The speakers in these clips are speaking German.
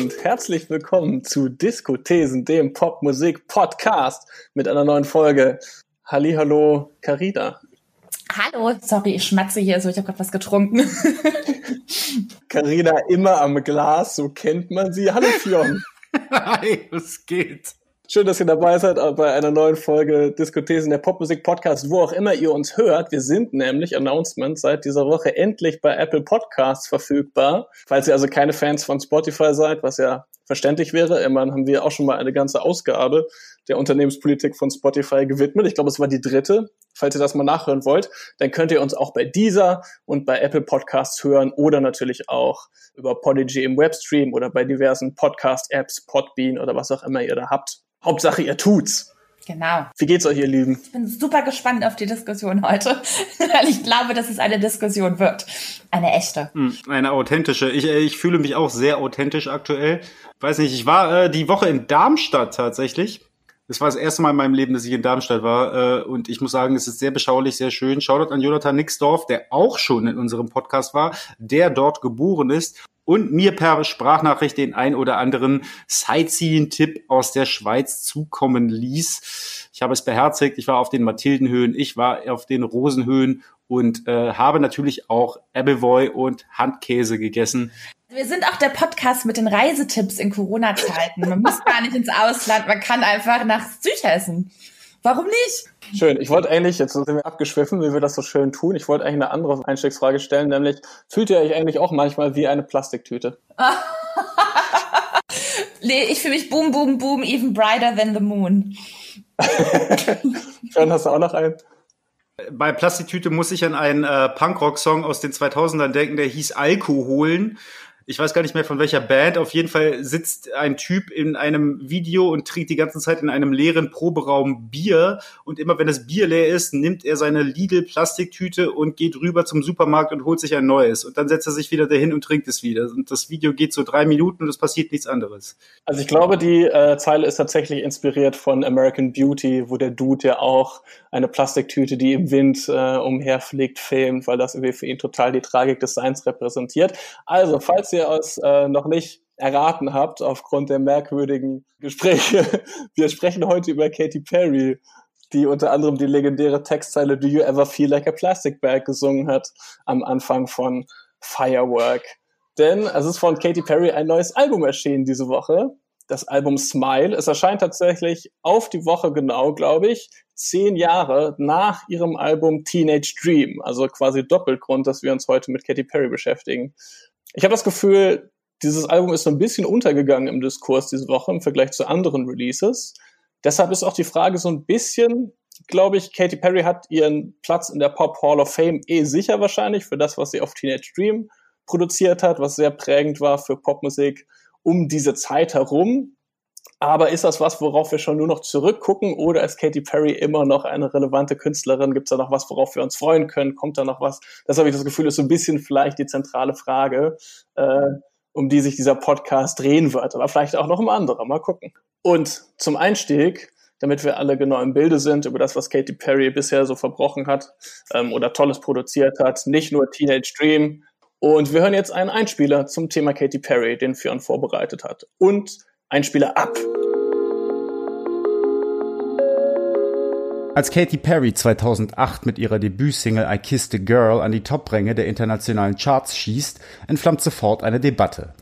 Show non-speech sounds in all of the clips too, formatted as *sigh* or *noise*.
und herzlich willkommen zu Diskothesen, dem Popmusik-Podcast mit einer neuen Folge. Hallo, Carina. Hallo, sorry, ich schmatze hier so, ich habe gerade was getrunken. *laughs* Carina immer am Glas, so kennt man sie. Hallo, Fionn. *laughs* Hi, was geht? Schön, dass ihr dabei seid bei einer neuen Folge Diskothesen, der Popmusik-Podcast, wo auch immer ihr uns hört. Wir sind nämlich, Announcement, seit dieser Woche endlich bei Apple Podcasts verfügbar. Falls ihr also keine Fans von Spotify seid, was ja verständlich wäre, immerhin haben wir auch schon mal eine ganze Ausgabe der Unternehmenspolitik von Spotify gewidmet. Ich glaube, es war die dritte. Falls ihr das mal nachhören wollt, dann könnt ihr uns auch bei dieser und bei Apple Podcasts hören oder natürlich auch über Podigy im Webstream oder bei diversen Podcast-Apps, Podbean oder was auch immer ihr da habt. Hauptsache, ihr tut's. Genau. Wie geht's euch, ihr Lieben? Ich bin super gespannt auf die Diskussion heute, *laughs* weil ich glaube, dass es eine Diskussion wird. Eine echte. Hm, eine authentische. Ich, äh, ich fühle mich auch sehr authentisch aktuell. Weiß nicht, ich war äh, die Woche in Darmstadt tatsächlich. Das war das erste Mal in meinem Leben, dass ich in Darmstadt war. Äh, und ich muss sagen, es ist sehr beschaulich, sehr schön. Shoutout an Jonathan Nixdorf, der auch schon in unserem Podcast war, der dort geboren ist und mir per Sprachnachricht den ein oder anderen Sightseeing-Tipp aus der Schweiz zukommen ließ. Ich habe es beherzigt. Ich war auf den Mathildenhöhen, ich war auf den Rosenhöhen und äh, habe natürlich auch Appleboy und Handkäse gegessen. Wir sind auch der Podcast mit den Reisetipps in Corona-Zeiten. Man muss gar nicht ins Ausland, man kann einfach nach Südhessen. Warum nicht? Schön. Ich wollte eigentlich, jetzt sind wir abgeschwiffen, wie wir das so schön tun. Ich wollte eigentlich eine andere Einstiegsfrage stellen, nämlich, fühlt ihr euch eigentlich auch manchmal wie eine Plastiktüte? *laughs* nee, ich fühle mich boom, boom, boom, even brighter than the moon. *laughs* Dann hast du auch noch einen. Bei Plastiktüte muss ich an einen äh, Punkrock-Song aus den 2000ern denken, der hieß Alkoholen ich weiß gar nicht mehr von welcher Band, auf jeden Fall sitzt ein Typ in einem Video und trinkt die ganze Zeit in einem leeren Proberaum Bier und immer wenn das Bier leer ist, nimmt er seine Lidl Plastiktüte und geht rüber zum Supermarkt und holt sich ein neues und dann setzt er sich wieder dahin und trinkt es wieder und das Video geht so drei Minuten und es passiert nichts anderes. Also ich glaube, die äh, Zeile ist tatsächlich inspiriert von American Beauty, wo der Dude ja auch eine Plastiktüte, die im Wind äh, umherfliegt, filmt, weil das irgendwie für ihn total die Tragik des Seins repräsentiert. Also, falls ihr ihr es äh, noch nicht erraten habt, aufgrund der merkwürdigen Gespräche, *laughs* wir sprechen heute über Katy Perry, die unter anderem die legendäre Textzeile Do You Ever Feel Like a Plastic Bag gesungen hat am Anfang von Firework. Denn es ist von Katy Perry ein neues Album erschienen diese Woche. Das Album Smile. Es erscheint tatsächlich auf die Woche genau, glaube ich, zehn Jahre nach ihrem Album Teenage Dream. Also quasi Doppelgrund, dass wir uns heute mit Katy Perry beschäftigen ich habe das Gefühl, dieses Album ist so ein bisschen untergegangen im Diskurs diese Woche im Vergleich zu anderen Releases. Deshalb ist auch die Frage so ein bisschen, glaube ich, Katy Perry hat ihren Platz in der Pop Hall of Fame eh sicher wahrscheinlich für das, was sie auf Teenage Dream produziert hat, was sehr prägend war für Popmusik um diese Zeit herum. Aber ist das was, worauf wir schon nur noch zurückgucken oder ist Katy Perry immer noch eine relevante Künstlerin? Gibt es da noch was, worauf wir uns freuen können? Kommt da noch was? Das habe ich das Gefühl, ist so ein bisschen vielleicht die zentrale Frage, äh, um die sich dieser Podcast drehen wird. Aber vielleicht auch noch um andere. Mal gucken. Und zum Einstieg, damit wir alle genau im Bilde sind über das, was Katy Perry bisher so verbrochen hat ähm, oder Tolles produziert hat, nicht nur Teenage Dream. Und wir hören jetzt einen Einspieler zum Thema Katy Perry, den Fionn vorbereitet hat. Und Einspieler ab. Als Katy Perry 2008 mit ihrer Debütsingle I Kissed a Girl an die Topränge der internationalen Charts schießt, entflammt sofort eine Debatte.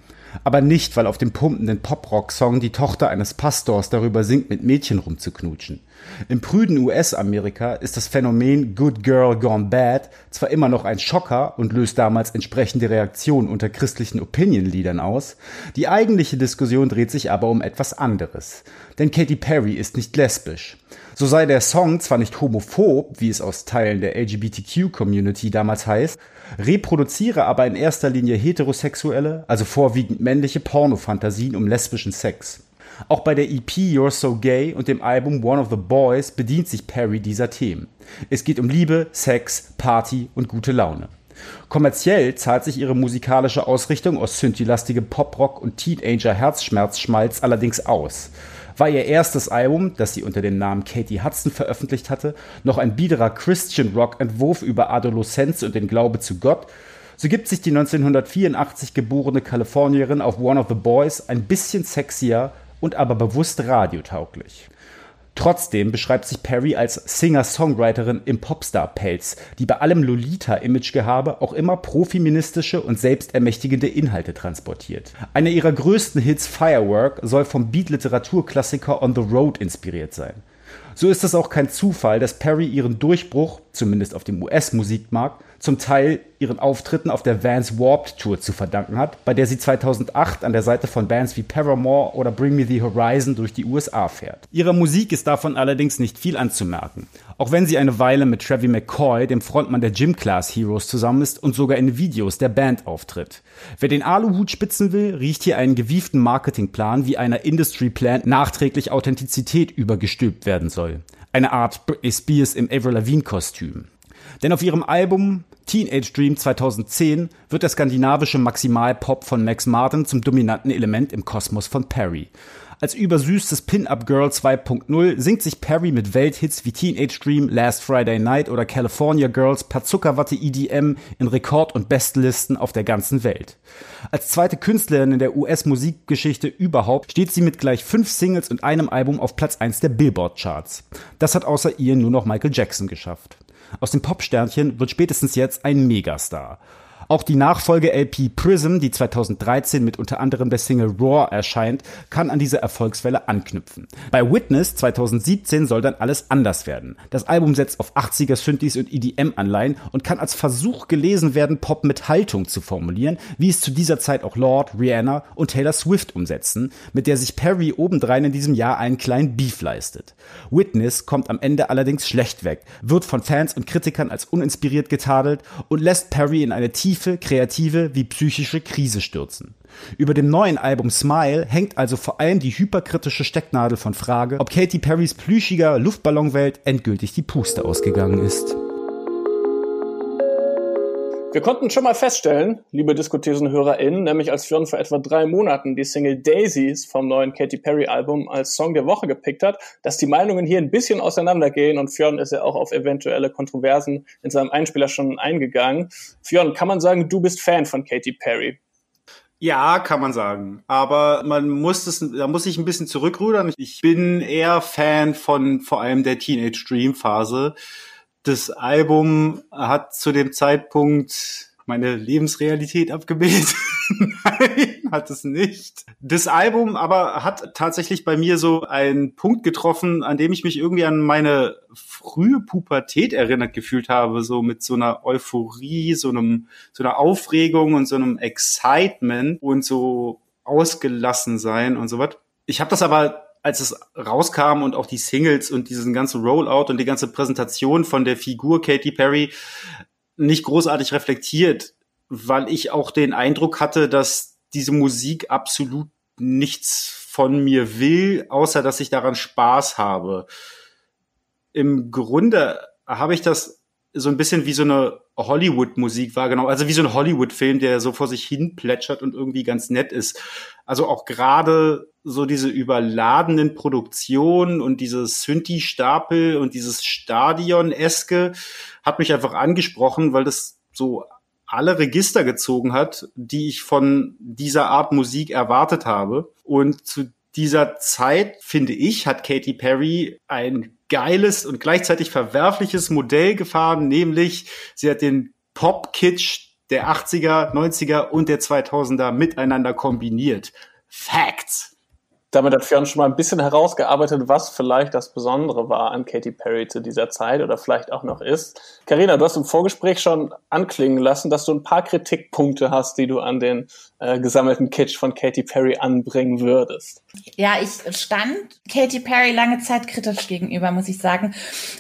Aber nicht, weil auf dem pumpenden Pop-Rock-Song die Tochter eines Pastors darüber singt, mit Mädchen rumzuknutschen. Im prüden US-Amerika ist das Phänomen Good Girl Gone Bad zwar immer noch ein Schocker und löst damals entsprechende Reaktionen unter christlichen Opinion-Liedern aus, die eigentliche Diskussion dreht sich aber um etwas anderes. Denn Katy Perry ist nicht lesbisch. So sei der Song zwar nicht homophob, wie es aus Teilen der LGBTQ-Community damals heißt, reproduziere aber in erster Linie heterosexuelle, also vorwiegend männliche Pornofantasien um lesbischen Sex. Auch bei der EP You're So Gay und dem Album One of the Boys bedient sich Perry dieser Themen. Es geht um Liebe, Sex, Party und gute Laune. Kommerziell zahlt sich ihre musikalische Ausrichtung aus synthilastigem Poprock und Teenager-Herzschmerzschmalz allerdings aus. War ihr erstes Album, das sie unter dem Namen Katie Hudson veröffentlicht hatte, noch ein biederer Christian Rock Entwurf über Adoleszenz und den Glaube zu Gott, So gibt sich die 1984 geborene Kalifornierin auf One of the Boys ein bisschen sexier und aber bewusst radiotauglich. Trotzdem beschreibt sich Perry als Singer-Songwriterin im Popstar-Pelz, die bei allem Lolita-Imagegehabe auch immer profeministische und selbstermächtigende Inhalte transportiert. Einer ihrer größten Hits, Firework, soll vom Beat-Literaturklassiker On the Road inspiriert sein. So ist es auch kein Zufall, dass Perry ihren Durchbruch, zumindest auf dem US-Musikmarkt, zum Teil ihren Auftritten auf der Vans Warped Tour zu verdanken hat, bei der sie 2008 an der Seite von Bands wie Paramore oder Bring Me the Horizon durch die USA fährt. Ihrer Musik ist davon allerdings nicht viel anzumerken, auch wenn sie eine Weile mit Trevi McCoy, dem Frontmann der Gym Class Heroes, zusammen ist und sogar in Videos der Band auftritt. Wer den Aluhut spitzen will, riecht hier einen gewieften Marketingplan, wie einer Industry Plan nachträglich Authentizität übergestülpt werden soll. Eine Art Britney Spears im Avril Lavigne Kostüm. Denn auf ihrem Album Teenage Dream 2010 wird der skandinavische Maximalpop von Max Martin zum dominanten Element im Kosmos von Perry. Als übersüßtes Pin-Up Girl 2.0 singt sich Perry mit Welthits wie Teenage Dream, Last Friday Night oder California Girls per Zuckerwatte EDM in Rekord- und Bestlisten auf der ganzen Welt. Als zweite Künstlerin in der US-Musikgeschichte überhaupt steht sie mit gleich fünf Singles und einem Album auf Platz 1 der Billboard-Charts. Das hat außer ihr nur noch Michael Jackson geschafft. Aus dem Popsternchen wird spätestens jetzt ein Megastar. Auch die Nachfolge-LP Prism, die 2013 mit unter anderem der Single Roar erscheint, kann an diese Erfolgswelle anknüpfen. Bei Witness 2017 soll dann alles anders werden. Das Album setzt auf 80er Synthes und EDM-Anleihen und kann als Versuch gelesen werden, Pop mit Haltung zu formulieren, wie es zu dieser Zeit auch Lord, Rihanna und Taylor Swift umsetzen, mit der sich Perry obendrein in diesem Jahr einen kleinen Beef leistet. Witness kommt am Ende allerdings schlecht weg, wird von Fans und Kritikern als uninspiriert getadelt und lässt Perry in eine tiefe tiefe, kreative wie psychische Krise stürzen. Über dem neuen Album Smile hängt also vor allem die hyperkritische Stecknadel von Frage, ob Katy Perrys plüschiger Luftballonwelt endgültig die Puste ausgegangen ist. Wir konnten schon mal feststellen, liebe Diskutesen-HörerInnen, nämlich als Fionn vor etwa drei Monaten die Single Daisies vom neuen Katy Perry-Album als Song der Woche gepickt hat, dass die Meinungen hier ein bisschen auseinandergehen und Fionn ist ja auch auf eventuelle Kontroversen in seinem Einspieler schon eingegangen. Fionn, kann man sagen, du bist Fan von Katy Perry? Ja, kann man sagen. Aber man muss es, da muss ich ein bisschen zurückrudern. Ich bin eher Fan von vor allem der Teenage Dream Phase das Album hat zu dem Zeitpunkt meine Lebensrealität abgebildet. *laughs* Nein, hat es nicht. Das Album aber hat tatsächlich bei mir so einen Punkt getroffen, an dem ich mich irgendwie an meine frühe Pubertät erinnert gefühlt habe, so mit so einer Euphorie, so einem, so einer Aufregung und so einem Excitement und so ausgelassen sein und so was. Ich habe das aber als es rauskam und auch die Singles und diesen ganzen Rollout und die ganze Präsentation von der Figur Katy Perry nicht großartig reflektiert, weil ich auch den Eindruck hatte, dass diese Musik absolut nichts von mir will, außer dass ich daran Spaß habe. Im Grunde habe ich das so ein bisschen wie so eine Hollywood-Musik wahrgenommen, also wie so ein Hollywood-Film, der so vor sich hin plätschert und irgendwie ganz nett ist. Also auch gerade so diese überladenen Produktionen und dieses Synthi-Stapel und dieses Stadion-eske hat mich einfach angesprochen, weil das so alle Register gezogen hat, die ich von dieser Art Musik erwartet habe. Und zu dieser Zeit, finde ich, hat Katy Perry ein geiles und gleichzeitig verwerfliches Modell gefahren, nämlich sie hat den Pop-Kitsch der 80er, 90er und der 2000er miteinander kombiniert. Facts. Damit hat Fionn schon mal ein bisschen herausgearbeitet, was vielleicht das Besondere war an Katy Perry zu dieser Zeit oder vielleicht auch noch ist. Karina, du hast im Vorgespräch schon anklingen lassen, dass du ein paar Kritikpunkte hast, die du an den äh, gesammelten Kitsch von Katy Perry anbringen würdest. Ja, ich stand Katy Perry lange Zeit kritisch gegenüber, muss ich sagen.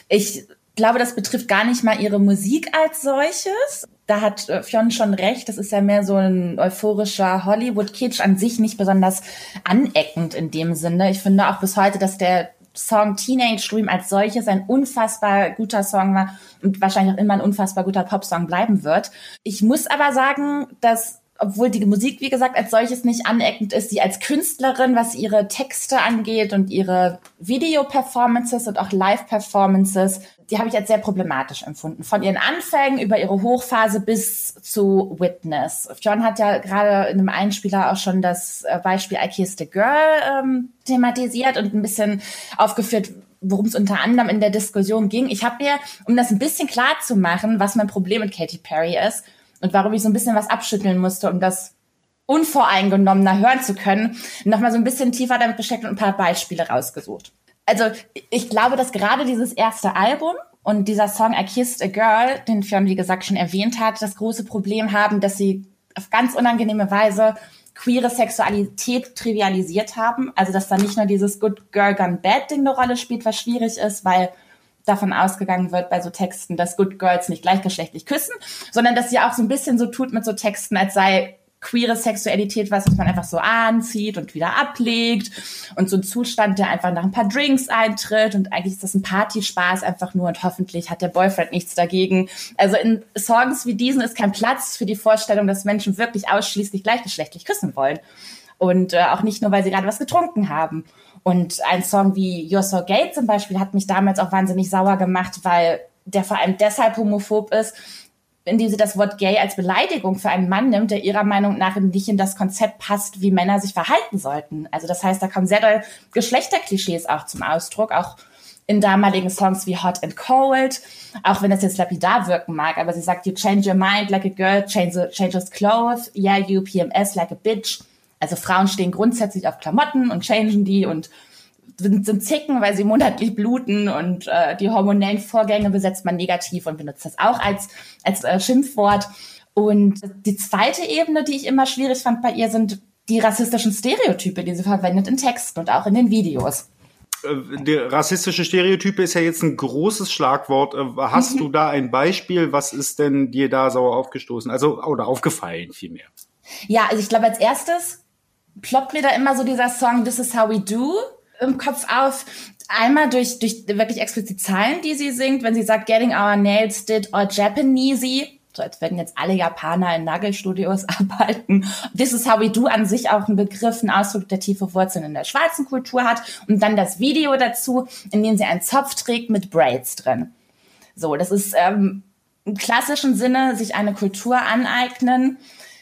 Ich glaube, das betrifft gar nicht mal ihre Musik als solches. Da hat äh, Fionn schon recht. Das ist ja mehr so ein euphorischer Hollywood-Kitsch an sich nicht besonders aneckend in dem Sinne. Ich finde auch bis heute, dass der Song Teenage Dream als solches ein unfassbar guter Song war und wahrscheinlich auch immer ein unfassbar guter Popsong bleiben wird. Ich muss aber sagen, dass obwohl die Musik, wie gesagt, als solches nicht aneckend ist, sie als Künstlerin, was ihre Texte angeht und ihre Video-Performances und auch Live-Performances, die habe ich als sehr problematisch empfunden. Von ihren Anfängen über ihre Hochphase bis zu Witness. John hat ja gerade in einem Einspieler auch schon das äh, Beispiel I Kissed a Girl ähm, thematisiert und ein bisschen aufgeführt, worum es unter anderem in der Diskussion ging. Ich habe mir, um das ein bisschen klar zu machen, was mein Problem mit Katy Perry ist, und warum ich so ein bisschen was abschütteln musste, um das unvoreingenommener hören zu können, nochmal so ein bisschen tiefer damit beschäftigt und ein paar Beispiele rausgesucht. Also ich glaube, dass gerade dieses erste Album und dieser Song I Kissed a Girl, den Fionn, wie gesagt, schon erwähnt hat, das große Problem haben, dass sie auf ganz unangenehme Weise queere Sexualität trivialisiert haben. Also dass da nicht nur dieses Good Girl Gone Bad Ding eine Rolle spielt, was schwierig ist, weil davon ausgegangen wird bei so Texten, dass Good Girls nicht gleichgeschlechtlich küssen, sondern dass sie auch so ein bisschen so tut mit so Texten, als sei queere Sexualität was, was man einfach so anzieht und wieder ablegt und so ein Zustand, der einfach nach ein paar Drinks eintritt und eigentlich ist das ein Partyspaß einfach nur und hoffentlich hat der Boyfriend nichts dagegen. Also in Songs wie diesen ist kein Platz für die Vorstellung, dass Menschen wirklich ausschließlich gleichgeschlechtlich küssen wollen und äh, auch nicht nur, weil sie gerade was getrunken haben. Und ein Song wie You're So Gay zum Beispiel hat mich damals auch wahnsinnig sauer gemacht, weil der vor allem deshalb homophob ist, indem sie das Wort gay als Beleidigung für einen Mann nimmt, der ihrer Meinung nach nicht in das Konzept passt, wie Männer sich verhalten sollten. Also das heißt, da kommen sehr doll Geschlechterklischees auch zum Ausdruck, auch in damaligen Songs wie Hot and Cold, auch wenn das jetzt lapidar wirken mag, aber sie sagt, you change your mind like a girl, change, changes clothes, yeah, you PMS like a bitch. Also Frauen stehen grundsätzlich auf Klamotten und changen die und sind, sind zicken, weil sie monatlich bluten und äh, die hormonellen Vorgänge besetzt man negativ und benutzt das auch als, als äh, Schimpfwort. Und die zweite Ebene, die ich immer schwierig fand bei ihr, sind die rassistischen Stereotype, die sie verwendet in Texten und auch in den Videos. Äh, die rassistische Stereotype ist ja jetzt ein großes Schlagwort. Äh, hast mhm. du da ein Beispiel? Was ist denn dir da sauer aufgestoßen? Also, oder aufgefallen vielmehr? Ja, also ich glaube, als erstes ploppt mir da immer so dieser Song This is how we do im Kopf auf. Einmal durch, durch wirklich explizit Zahlen, die sie singt, wenn sie sagt, getting our nails did all Japanesey. So als würden jetzt alle Japaner in Nagelstudios *laughs* arbeiten. This is how we do an sich auch ein Begriff, ein Ausdruck, der tiefe Wurzeln in der schwarzen Kultur hat. Und dann das Video dazu, in dem sie einen Zopf trägt mit Braids drin. So, das ist ähm, im klassischen Sinne sich eine Kultur aneignen,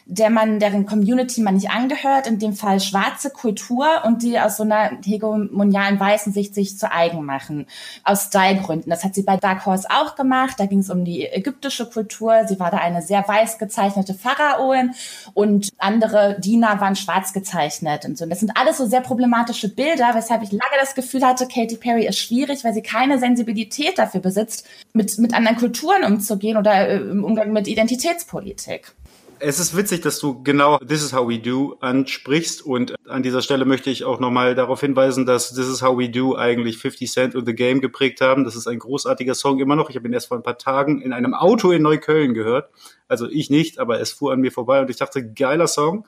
der man, deren Community man nicht angehört, in dem Fall schwarze Kultur und die aus so einer hegemonialen weißen Sicht sich zu eigen machen. Aus Stylegründen. Das hat sie bei Dark Horse auch gemacht. Da ging es um die ägyptische Kultur. Sie war da eine sehr weiß gezeichnete Pharaoin und andere Diener waren schwarz gezeichnet und so. Und das sind alles so sehr problematische Bilder, weshalb ich lange das Gefühl hatte, Katy Perry ist schwierig, weil sie keine Sensibilität dafür besitzt, mit, mit anderen Kulturen umzugehen oder äh, im Umgang mit Identitätspolitik. Es ist witzig, dass du genau This is how we do ansprichst und an dieser Stelle möchte ich auch nochmal darauf hinweisen, dass This is how we do eigentlich 50 Cent und The Game geprägt haben. Das ist ein großartiger Song immer noch. Ich habe ihn erst vor ein paar Tagen in einem Auto in Neukölln gehört. Also ich nicht, aber es fuhr an mir vorbei und ich dachte, geiler Song.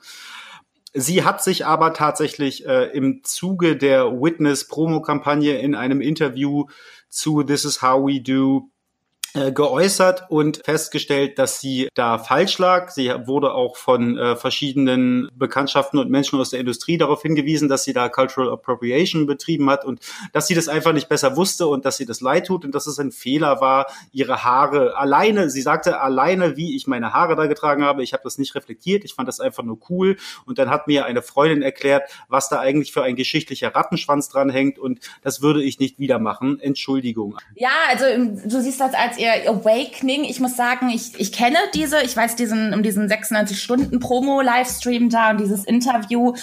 Sie hat sich aber tatsächlich äh, im Zuge der Witness Promo-Kampagne in einem Interview zu This is how we do geäußert und festgestellt, dass sie da falsch lag. Sie wurde auch von äh, verschiedenen Bekanntschaften und Menschen aus der Industrie darauf hingewiesen, dass sie da Cultural Appropriation betrieben hat und dass sie das einfach nicht besser wusste und dass sie das leid tut und dass es ein Fehler war, ihre Haare alleine, sie sagte alleine, wie ich meine Haare da getragen habe, ich habe das nicht reflektiert, ich fand das einfach nur cool und dann hat mir eine Freundin erklärt, was da eigentlich für ein geschichtlicher Rattenschwanz dranhängt und das würde ich nicht wieder machen. Entschuldigung. Ja, also du siehst das als ihr Awakening. Ich muss sagen, ich, ich kenne diese, ich weiß diesen, um diesen 96 Stunden Promo-Livestream da und dieses Interview.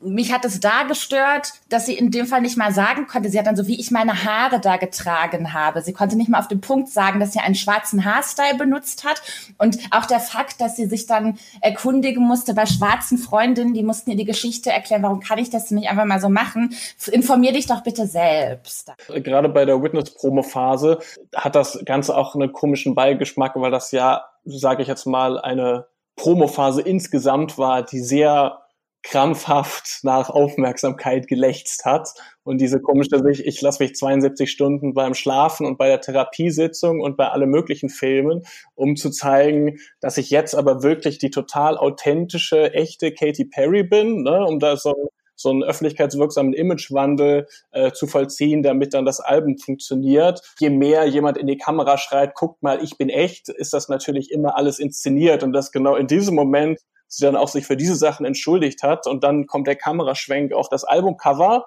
Mich hat es da gestört, dass sie in dem Fall nicht mal sagen konnte. Sie hat dann so, wie ich meine Haare da getragen habe. Sie konnte nicht mal auf den Punkt sagen, dass sie einen schwarzen Haarstyle benutzt hat. Und auch der Fakt, dass sie sich dann erkundigen musste bei schwarzen Freundinnen, die mussten ihr die Geschichte erklären, warum kann ich das nicht einfach mal so machen? Informier dich doch bitte selbst. Gerade bei der Witness-Promo-Phase hat das Ganze auch einen komischen Beigeschmack, weil das ja, sage ich jetzt mal, eine Promophase insgesamt war, die sehr krampfhaft nach Aufmerksamkeit gelächzt hat. Und diese komische sich, ich lasse mich 72 Stunden beim Schlafen und bei der Therapiesitzung und bei allen möglichen Filmen, um zu zeigen, dass ich jetzt aber wirklich die total authentische, echte Katy Perry bin, ne, um da so so einen öffentlichkeitswirksamen Imagewandel äh, zu vollziehen, damit dann das Album funktioniert. Je mehr jemand in die Kamera schreit, guckt mal, ich bin echt, ist das natürlich immer alles inszeniert und das genau in diesem Moment sie dann auch sich für diese Sachen entschuldigt hat und dann kommt der Kameraschwenk auf das Albumcover.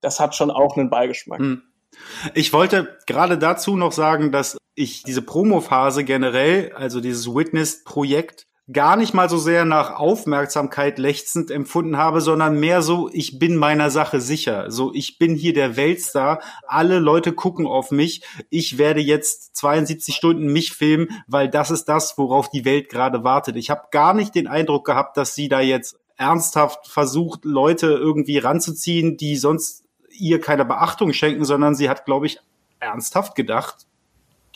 Das hat schon auch einen Beigeschmack. Hm. Ich wollte gerade dazu noch sagen, dass ich diese Promophase generell, also dieses Witness-Projekt, gar nicht mal so sehr nach Aufmerksamkeit lechzend empfunden habe, sondern mehr so, ich bin meiner Sache sicher. So, ich bin hier der Weltstar. Alle Leute gucken auf mich. Ich werde jetzt 72 Stunden mich filmen, weil das ist das, worauf die Welt gerade wartet. Ich habe gar nicht den Eindruck gehabt, dass sie da jetzt ernsthaft versucht, Leute irgendwie ranzuziehen, die sonst ihr keine Beachtung schenken, sondern sie hat, glaube ich, ernsthaft gedacht,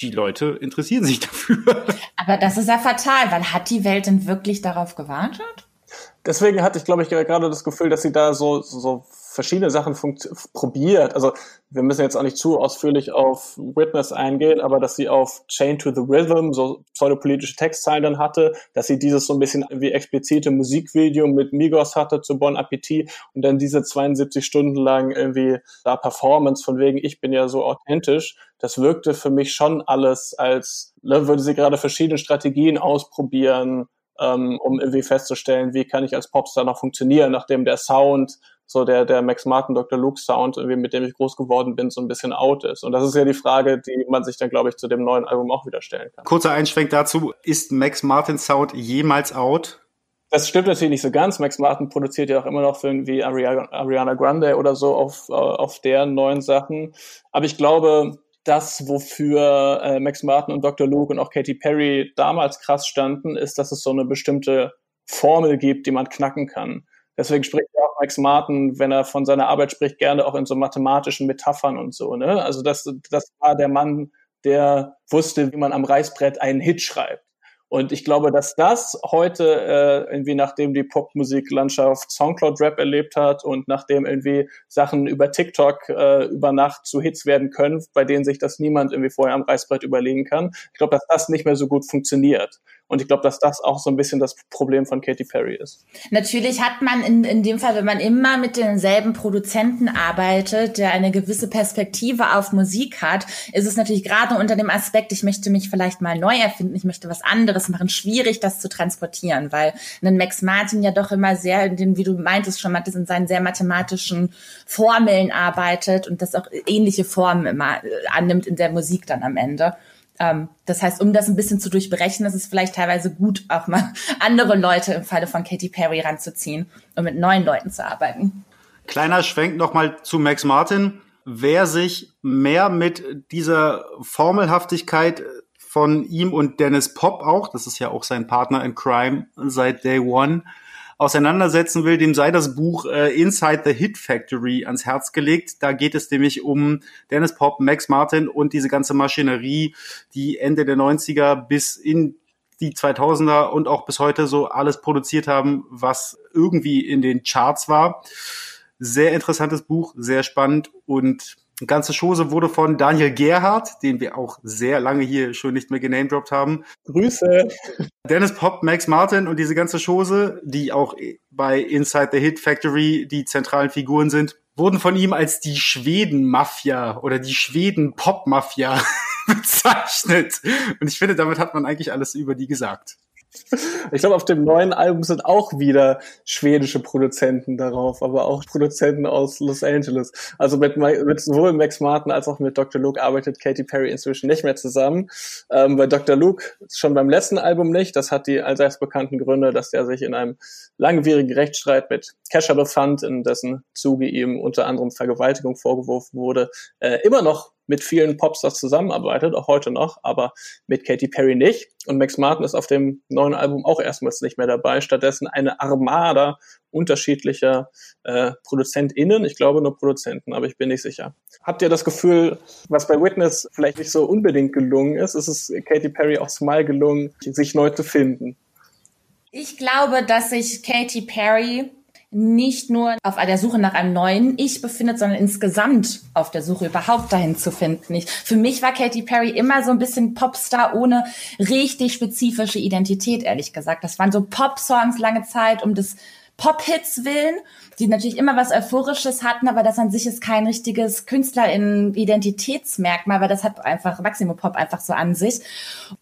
die Leute interessieren sich *laughs* dafür. Aber das ist ja fatal, weil hat die Welt denn wirklich darauf gewartet? Deswegen hatte ich, glaube ich, gerade das Gefühl, dass sie da so, so verschiedene Sachen probiert. Also wir müssen jetzt auch nicht zu ausführlich auf Witness eingehen, aber dass sie auf Chain to the Rhythm so pseudopolitische Textzeilen dann hatte, dass sie dieses so ein bisschen wie explizite Musikvideo mit Migos hatte zu Bon Appetit und dann diese 72 Stunden lang irgendwie da Performance von wegen, ich bin ja so authentisch. Das wirkte für mich schon alles als, ne, würde sie gerade verschiedene Strategien ausprobieren, ähm, um irgendwie festzustellen, wie kann ich als Popstar noch funktionieren, nachdem der Sound so der, der Max Martin Dr. Luke Sound, irgendwie, mit dem ich groß geworden bin, so ein bisschen out ist. Und das ist ja die Frage, die man sich dann, glaube ich, zu dem neuen Album auch wieder stellen kann. Kurzer Einschwenk dazu. Ist Max Martin Sound jemals out? Das stimmt natürlich nicht so ganz. Max Martin produziert ja auch immer noch Filme wie Ariana Grande oder so auf, äh, auf deren neuen Sachen. Aber ich glaube, das, wofür äh, Max Martin und Dr. Luke und auch Katy Perry damals krass standen, ist, dass es so eine bestimmte Formel gibt, die man knacken kann. Deswegen spricht ja auch Max Martin, wenn er von seiner Arbeit spricht, gerne auch in so mathematischen Metaphern und so. Ne? Also das, das war der Mann, der wusste, wie man am Reißbrett einen Hit schreibt. Und ich glaube, dass das heute äh, irgendwie nachdem die Popmusiklandschaft Soundcloud-Rap erlebt hat und nachdem irgendwie Sachen über TikTok äh, über Nacht zu Hits werden können, bei denen sich das niemand irgendwie vorher am Reißbrett überlegen kann, ich glaube, dass das nicht mehr so gut funktioniert. Und ich glaube, dass das auch so ein bisschen das Problem von Katy Perry ist. Natürlich hat man in, in dem Fall, wenn man immer mit denselben Produzenten arbeitet, der eine gewisse Perspektive auf Musik hat, ist es natürlich gerade unter dem Aspekt, ich möchte mich vielleicht mal neu erfinden, ich möchte was anderes machen, schwierig, das zu transportieren, weil ein Max Martin ja doch immer sehr, in den, wie du meintest schon, Mathis, in seinen sehr mathematischen Formeln arbeitet und das auch ähnliche Formen immer äh, annimmt in der Musik dann am Ende. Ähm, das heißt, um das ein bisschen zu durchbrechen, ist es vielleicht teilweise gut, auch mal *laughs* andere Leute im Falle von Katy Perry ranzuziehen und mit neuen Leuten zu arbeiten. Kleiner Schwenk nochmal zu Max Martin. Wer sich mehr mit dieser Formelhaftigkeit von ihm und Dennis Pop auch, das ist ja auch sein Partner in Crime seit Day One, auseinandersetzen will, dem sei das Buch äh, Inside the Hit Factory ans Herz gelegt. Da geht es nämlich um Dennis Pop, Max Martin und diese ganze Maschinerie, die Ende der 90er bis in die 2000er und auch bis heute so alles produziert haben, was irgendwie in den Charts war. Sehr interessantes Buch, sehr spannend und die ganze Chose wurde von Daniel Gerhardt, den wir auch sehr lange hier schon nicht mehr genamedroppt haben. Grüße. *laughs* Dennis Pop, Max Martin und diese ganze Chose, die auch bei Inside the Hit Factory die zentralen Figuren sind, wurden von ihm als die Schweden-Mafia oder die Schweden-Pop-Mafia *laughs* bezeichnet. Und ich finde, damit hat man eigentlich alles über die gesagt. Ich glaube, auf dem neuen Album sind auch wieder schwedische Produzenten darauf, aber auch Produzenten aus Los Angeles. Also mit, mit sowohl Max Martin als auch mit Dr. Luke arbeitet Katy Perry inzwischen nicht mehr zusammen. Ähm, bei Dr. Luke schon beim letzten Album nicht. Das hat die allseits bekannten Gründe, dass der sich in einem langwierigen Rechtsstreit mit Kesha befand, in dessen Zuge ihm unter anderem Vergewaltigung vorgeworfen wurde, äh, immer noch mit vielen Popstars zusammenarbeitet, auch heute noch, aber mit Katy Perry nicht. Und Max Martin ist auf dem neuen Album auch erstmals nicht mehr dabei. Stattdessen eine Armada unterschiedlicher äh, ProduzentInnen. Ich glaube nur Produzenten, aber ich bin nicht sicher. Habt ihr das Gefühl, was bei Witness vielleicht nicht so unbedingt gelungen ist, ist es Katy Perry auch mal gelungen, sich neu zu finden? Ich glaube, dass sich Katy Perry nicht nur auf der Suche nach einem neuen Ich befindet, sondern insgesamt auf der Suche überhaupt dahin zu finden. Ich, für mich war Katy Perry immer so ein bisschen Popstar ohne richtig spezifische Identität, ehrlich gesagt. Das waren so Pop-Songs lange Zeit um des Pop-Hits willen die natürlich immer was Euphorisches hatten, aber das an sich ist kein richtiges Künstlerin-Identitätsmerkmal, weil das hat einfach Maximo Pop einfach so an sich.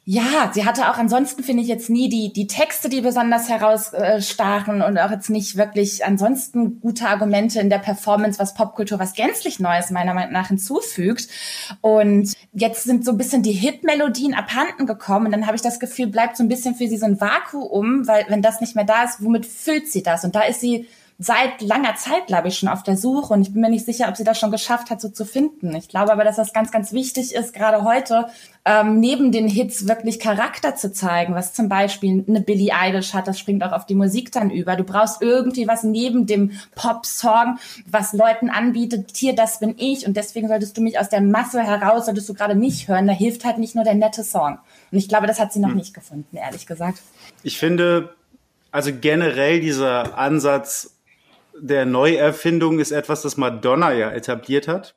Ja, sie hatte auch ansonsten, finde ich, jetzt nie die, die Texte, die besonders herausstachen und auch jetzt nicht wirklich ansonsten gute Argumente in der Performance, was Popkultur was gänzlich Neues meiner Meinung nach hinzufügt. Und jetzt sind so ein bisschen die Hitmelodien abhanden gekommen und dann habe ich das Gefühl, bleibt so ein bisschen für sie so ein Vakuum, weil wenn das nicht mehr da ist, womit füllt sie das? Und da ist sie seit langer Zeit, glaube ich, schon auf der Suche und ich bin mir nicht sicher, ob sie das schon geschafft hat, so zu finden. Ich glaube aber, dass das ganz, ganz wichtig ist, gerade heute, ähm, neben den Hits wirklich Charakter zu zeigen, was zum Beispiel eine Billie Eilish hat, das springt auch auf die Musik dann über. Du brauchst irgendwie was neben dem Pop-Song, was Leuten anbietet, hier, das bin ich und deswegen solltest du mich aus der Masse heraus, solltest du gerade nicht hören, da hilft halt nicht nur der nette Song. Und ich glaube, das hat sie noch hm. nicht gefunden, ehrlich gesagt. Ich finde, also generell dieser Ansatz, der Neuerfindung ist etwas, das Madonna ja etabliert hat.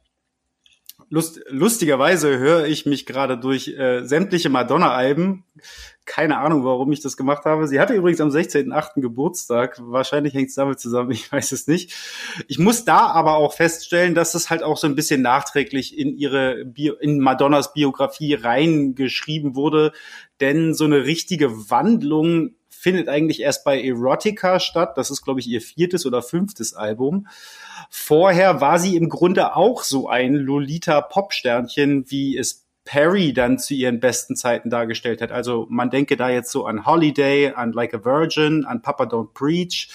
Lust, lustigerweise höre ich mich gerade durch äh, sämtliche Madonna-Alben. Keine Ahnung, warum ich das gemacht habe. Sie hatte übrigens am 16.8. Geburtstag. Wahrscheinlich hängt es damit zusammen, *laughs* ich weiß es nicht. Ich muss da aber auch feststellen, dass es halt auch so ein bisschen nachträglich in ihre Bio, in Madonnas Biografie reingeschrieben wurde. Denn so eine richtige Wandlung findet eigentlich erst bei Erotica statt. Das ist, glaube ich, ihr viertes oder fünftes Album. Vorher war sie im Grunde auch so ein Lolita-Pop-Sternchen, wie es Perry dann zu ihren besten Zeiten dargestellt hat. Also man denke da jetzt so an Holiday, an Like a Virgin, an Papa Don't Preach.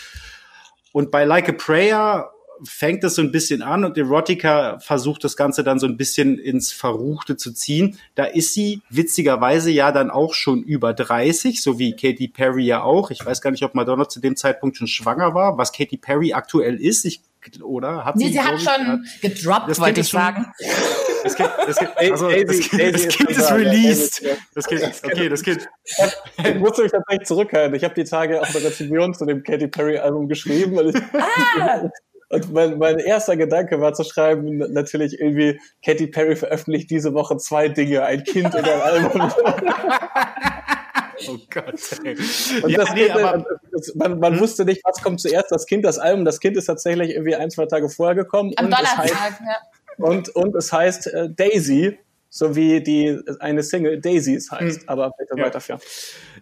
Und bei Like a Prayer fängt es so ein bisschen an und Erotica versucht das Ganze dann so ein bisschen ins Verruchte zu ziehen. Da ist sie witzigerweise ja dann auch schon über 30, so wie Katy Perry ja auch. Ich weiß gar nicht, ob Madonna zu dem Zeitpunkt schon schwanger war, was Katy Perry aktuell ist. Ich, oder? Hat nee, sie, sie hat schon hat, gedroppt, wollte ich sagen. Das Kind, das kind, also, das kind, das kind ist released. Das kind, okay, das Kind. Ich musste mich tatsächlich zurückhalten. Ich habe die Tage auch eine Rezension zu dem Katy Perry Album geschrieben. Weil ich, ah! Und mein, mein erster Gedanke war zu schreiben, natürlich irgendwie, Katy Perry veröffentlicht diese Woche zwei Dinge, ein Kind und ein Album. *laughs* Oh Gott. Ey. Und ja, das nee, aber, das, man, man hm? wusste nicht, was kommt zuerst, das Kind, das Album. Das Kind ist tatsächlich irgendwie ein, zwei Tage vorher gekommen. Am Donnerstag, heißt, ja. Und, und es heißt äh, Daisy, so wie die eine Single Daisies heißt, hm. aber bitte ja. weiterführen.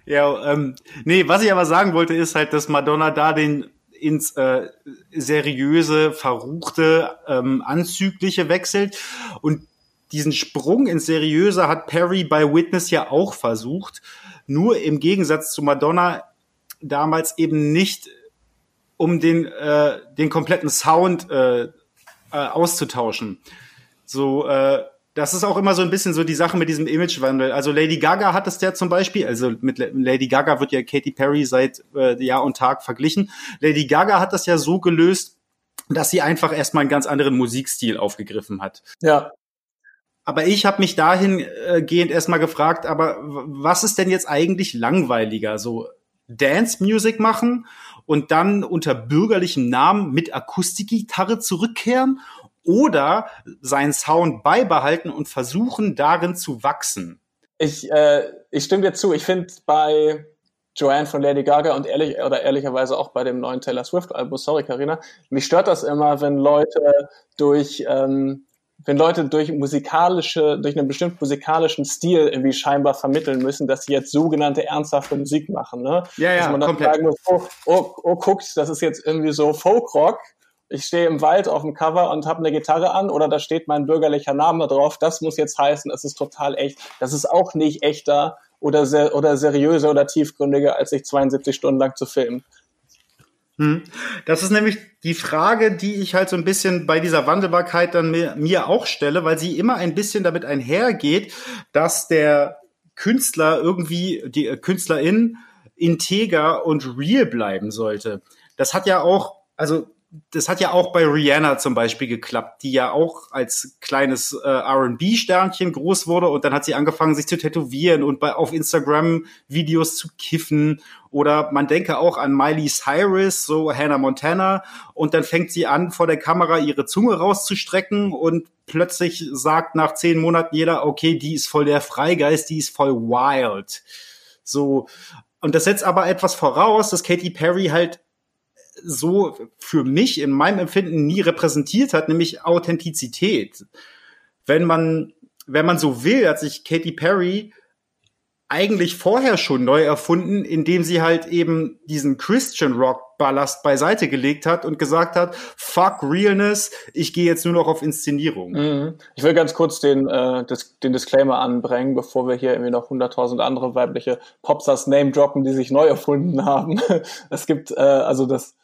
Ja, ähm, nee, was ich aber sagen wollte, ist halt, dass Madonna da den ins äh, seriöse, verruchte, ähm, anzügliche wechselt. Und diesen Sprung ins Seriöse hat Perry bei Witness ja auch versucht. Nur im Gegensatz zu Madonna damals eben nicht, um den, äh, den kompletten Sound äh, äh, auszutauschen. So, äh, das ist auch immer so ein bisschen so die Sache mit diesem Imagewandel. Also Lady Gaga hat es ja zum Beispiel, also mit Lady Gaga wird ja Katy Perry seit äh, Jahr und Tag verglichen. Lady Gaga hat das ja so gelöst, dass sie einfach erstmal einen ganz anderen Musikstil aufgegriffen hat. Ja. Aber ich habe mich dahingehend erstmal gefragt, aber was ist denn jetzt eigentlich langweiliger? So Dance Music machen und dann unter bürgerlichem Namen mit Akustikgitarre zurückkehren oder seinen Sound beibehalten und versuchen, darin zu wachsen. Ich, äh, ich stimme dir zu. Ich finde bei Joanne von Lady Gaga und ehrlich oder ehrlicherweise auch bei dem neuen Taylor Swift Album, sorry Karina, mich stört das immer, wenn Leute durch ähm, wenn Leute durch musikalische, durch einen bestimmten musikalischen Stil irgendwie scheinbar vermitteln müssen, dass sie jetzt sogenannte ernsthafte Musik machen, ne? Ja, ja, dass man dann komplett. sagen muss, oh, oh, oh, guckt, das ist jetzt irgendwie so Folkrock, ich stehe im Wald auf dem Cover und habe eine Gitarre an oder da steht mein bürgerlicher Name drauf. Das muss jetzt heißen, es ist total echt. Das ist auch nicht echter oder, ser oder seriöser oder tiefgründiger, als sich 72 Stunden lang zu filmen. Hm. Das ist nämlich die Frage, die ich halt so ein bisschen bei dieser Wandelbarkeit dann mir, mir auch stelle, weil sie immer ein bisschen damit einhergeht, dass der Künstler irgendwie, die äh, Künstlerin integer und real bleiben sollte. Das hat ja auch, also das hat ja auch bei Rihanna zum Beispiel geklappt, die ja auch als kleines äh, R&B-Sternchen groß wurde und dann hat sie angefangen, sich zu tätowieren und bei, auf Instagram Videos zu kiffen. Oder man denke auch an Miley Cyrus, so Hannah Montana. Und dann fängt sie an, vor der Kamera ihre Zunge rauszustrecken und plötzlich sagt nach zehn Monaten jeder, okay, die ist voll der Freigeist, die ist voll wild. So, und das setzt aber etwas voraus, dass Katy Perry halt so für mich in meinem Empfinden nie repräsentiert hat, nämlich Authentizität. Wenn man, wenn man so will, hat sich Katy Perry eigentlich vorher schon neu erfunden, indem sie halt eben diesen Christian Rock Ballast beiseite gelegt hat und gesagt hat, fuck Realness, ich gehe jetzt nur noch auf Inszenierung. Mhm. Ich will ganz kurz den, äh, des, den Disclaimer anbringen, bevor wir hier irgendwie noch hunderttausend andere weibliche Popstars name droppen, die sich neu erfunden haben. *laughs* es gibt, äh, also das,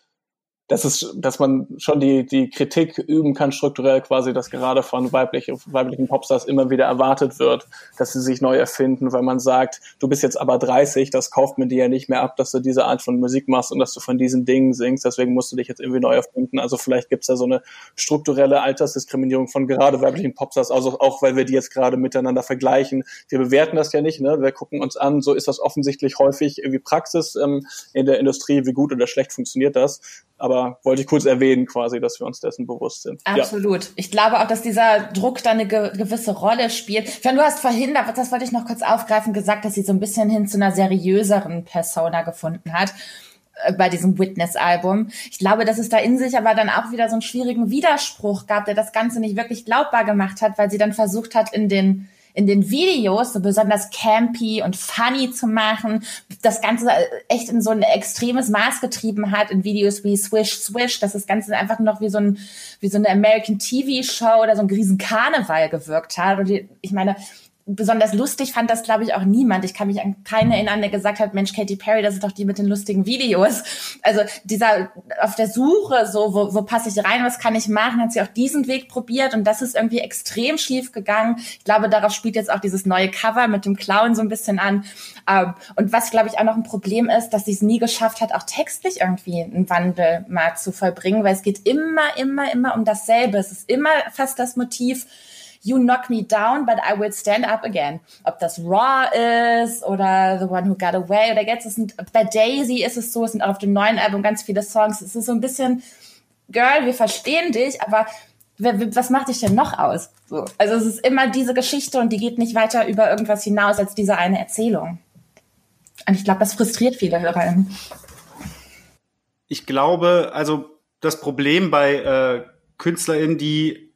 dass es, dass man schon die, die Kritik üben kann, strukturell quasi, dass gerade von weiblich, weiblichen Popstars immer wieder erwartet wird, dass sie sich neu erfinden, weil man sagt, du bist jetzt aber 30, das kauft man dir ja nicht mehr ab, dass du diese Art von Musik machst und dass du von diesen Dingen singst, deswegen musst du dich jetzt irgendwie neu erfinden. Also vielleicht gibt's da so eine strukturelle Altersdiskriminierung von gerade weiblichen Popstars, also auch weil wir die jetzt gerade miteinander vergleichen. Wir bewerten das ja nicht, ne? wir gucken uns an, so ist das offensichtlich häufig irgendwie Praxis ähm, in der Industrie, wie gut oder schlecht funktioniert das. Aber wollte ich kurz erwähnen, quasi, dass wir uns dessen bewusst sind. Absolut. Ja. Ich glaube auch, dass dieser Druck da eine ge gewisse Rolle spielt. Fern, du hast vorhin, das wollte ich noch kurz aufgreifen, gesagt, dass sie so ein bisschen hin zu einer seriöseren Persona gefunden hat äh, bei diesem Witness-Album. Ich glaube, dass es da in sich aber dann auch wieder so einen schwierigen Widerspruch gab, der das Ganze nicht wirklich glaubbar gemacht hat, weil sie dann versucht hat, in den in den Videos so besonders campy und funny zu machen, das Ganze echt in so ein extremes Maß getrieben hat in Videos wie Swish Swish, dass das Ganze einfach noch wie so ein wie so eine American TV Show oder so ein riesen Karneval gewirkt hat. Und ich meine, besonders lustig fand das, glaube ich, auch niemand. Ich kann mich an keinen erinnern, der gesagt hat, Mensch, Katy Perry, das ist doch die mit den lustigen Videos. Also dieser auf der Suche, so, wo, wo passe ich rein, was kann ich machen, hat sie auch diesen Weg probiert und das ist irgendwie extrem schief gegangen. Ich glaube, darauf spielt jetzt auch dieses neue Cover mit dem Clown so ein bisschen an. Ähm, und was, glaube ich, auch noch ein Problem ist, dass sie es nie geschafft hat, auch textlich irgendwie einen Wandel mal zu vollbringen, weil es geht immer, immer, immer um dasselbe. Es ist immer fast das Motiv, You Knock Me Down, but I Will Stand Up Again. Ob das Raw ist oder The One Who Got Away oder jetzt es, bei Daisy ist es so, es sind auch auf dem neuen Album ganz viele Songs. Es ist so ein bisschen, Girl, wir verstehen dich, aber was macht dich denn noch aus? So. Also es ist immer diese Geschichte und die geht nicht weiter über irgendwas hinaus als diese eine Erzählung. Und ich glaube, das frustriert viele Hörerinnen. Ich glaube, also das Problem bei äh, KünstlerInnen, die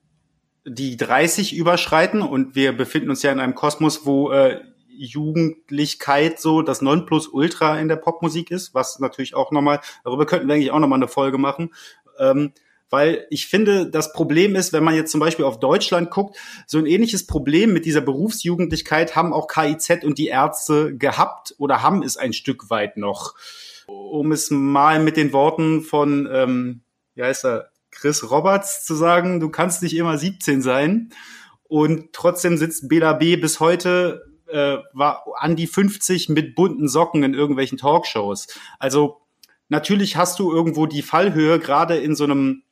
die 30 überschreiten und wir befinden uns ja in einem Kosmos, wo äh, Jugendlichkeit so das Nonplusultra in der Popmusik ist, was natürlich auch nochmal, darüber könnten wir eigentlich auch nochmal eine Folge machen. Ähm, weil ich finde, das Problem ist, wenn man jetzt zum Beispiel auf Deutschland guckt, so ein ähnliches Problem mit dieser Berufsjugendlichkeit haben auch KIZ und die Ärzte gehabt oder haben es ein Stück weit noch. Um es mal mit den Worten von, ähm, wie heißt er, Chris Roberts zu sagen, du kannst nicht immer 17 sein. Und trotzdem sitzt Bela B bis heute, äh, war an die 50 mit bunten Socken in irgendwelchen Talkshows. Also natürlich hast du irgendwo die Fallhöhe, gerade in so einem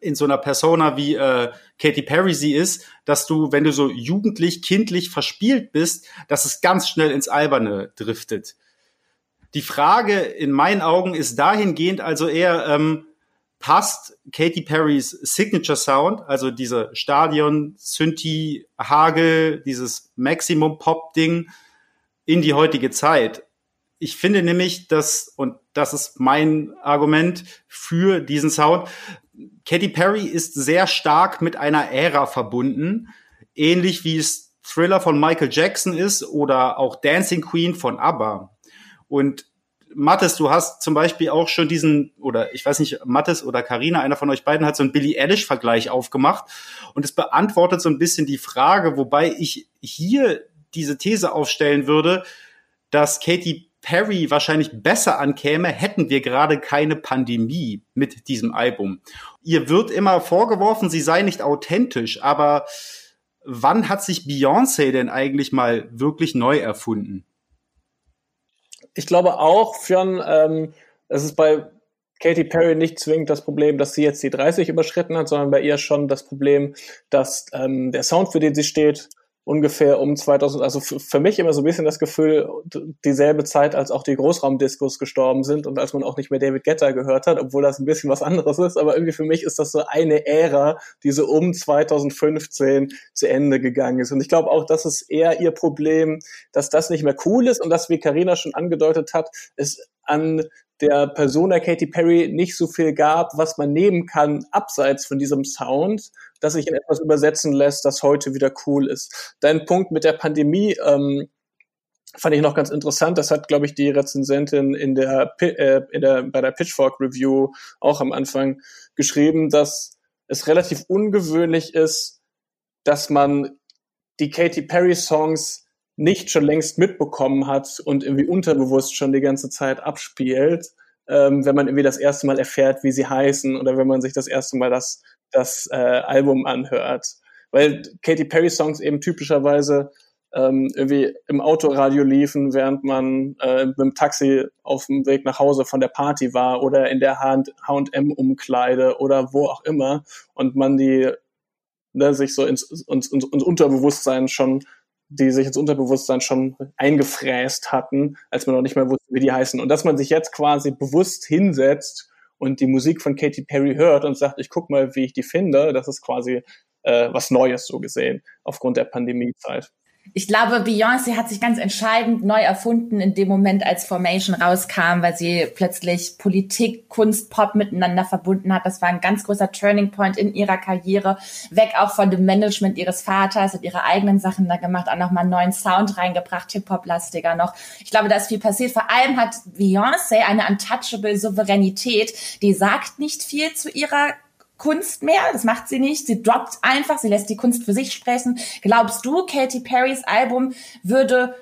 in so einer Persona wie äh, Katy Perry sie ist, dass du, wenn du so jugendlich, kindlich verspielt bist, dass es ganz schnell ins Alberne driftet. Die Frage in meinen Augen ist dahingehend also eher, ähm, passt Katy Perrys Signature Sound, also diese Stadion, Synthi, Hagel, dieses Maximum Pop Ding in die heutige Zeit. Ich finde nämlich, dass, und das ist mein Argument für diesen Sound, Katy Perry ist sehr stark mit einer Ära verbunden, ähnlich wie es Thriller von Michael Jackson ist oder auch Dancing Queen von ABBA. Und Mattes, du hast zum Beispiel auch schon diesen, oder ich weiß nicht, Mattes oder Karina, einer von euch beiden hat so einen Billie Eilish-Vergleich aufgemacht und es beantwortet so ein bisschen die Frage, wobei ich hier diese These aufstellen würde, dass Katy Perry wahrscheinlich besser ankäme, hätten wir gerade keine Pandemie mit diesem Album. Ihr wird immer vorgeworfen, sie sei nicht authentisch, aber wann hat sich Beyoncé denn eigentlich mal wirklich neu erfunden? Ich glaube auch, Fionn, ähm, es ist bei Katy Perry nicht zwingend das Problem, dass sie jetzt die 30 überschritten hat, sondern bei ihr schon das Problem, dass ähm, der Sound, für den sie steht, ungefähr um 2000, also für mich immer so ein bisschen das Gefühl, dieselbe Zeit, als auch die Großraumdiskos gestorben sind und als man auch nicht mehr David Guetta gehört hat, obwohl das ein bisschen was anderes ist, aber irgendwie für mich ist das so eine Ära, die so um 2015 zu Ende gegangen ist. Und ich glaube auch, das ist eher ihr Problem, dass das nicht mehr cool ist und dass, wie Karina schon angedeutet hat, es an der Persona Katy Perry nicht so viel gab, was man nehmen kann, abseits von diesem Sound, dass sich in etwas übersetzen lässt, das heute wieder cool ist. Dein Punkt mit der Pandemie ähm, fand ich noch ganz interessant. Das hat, glaube ich, die Rezensentin in der, äh, in der bei der Pitchfork Review auch am Anfang geschrieben, dass es relativ ungewöhnlich ist, dass man die Katy Perry Songs nicht schon längst mitbekommen hat und irgendwie unterbewusst schon die ganze Zeit abspielt, ähm, wenn man irgendwie das erste Mal erfährt, wie sie heißen oder wenn man sich das erste Mal das, das äh, Album anhört. Weil Katy Perry Songs eben typischerweise ähm, irgendwie im Autoradio liefen, während man äh, mit dem Taxi auf dem Weg nach Hause von der Party war oder in der H&M-Umkleide oder wo auch immer und man die ne, sich so ins, ins, ins Unterbewusstsein schon die sich ins Unterbewusstsein schon eingefräst hatten, als man noch nicht mehr wusste, wie die heißen. Und dass man sich jetzt quasi bewusst hinsetzt und die Musik von Katy Perry hört und sagt, ich guck mal, wie ich die finde, das ist quasi äh, was Neues so gesehen aufgrund der Pandemiezeit ich glaube, Beyoncé hat sich ganz entscheidend neu erfunden in dem Moment, als Formation rauskam, weil sie plötzlich Politik, Kunst, Pop miteinander verbunden hat. Das war ein ganz großer Turning Point in ihrer Karriere. Weg auch von dem Management ihres Vaters, hat ihre eigenen Sachen da gemacht, auch nochmal einen neuen Sound reingebracht, Hip-Hop-lastiger noch. Ich glaube, da ist viel passiert. Vor allem hat Beyoncé eine untouchable Souveränität. Die sagt nicht viel zu ihrer Kunst mehr. Das macht sie nicht. Sie droppt einfach. Sie lässt die Kunst für sich sprechen. Glaubst du, Katy Perrys Album würde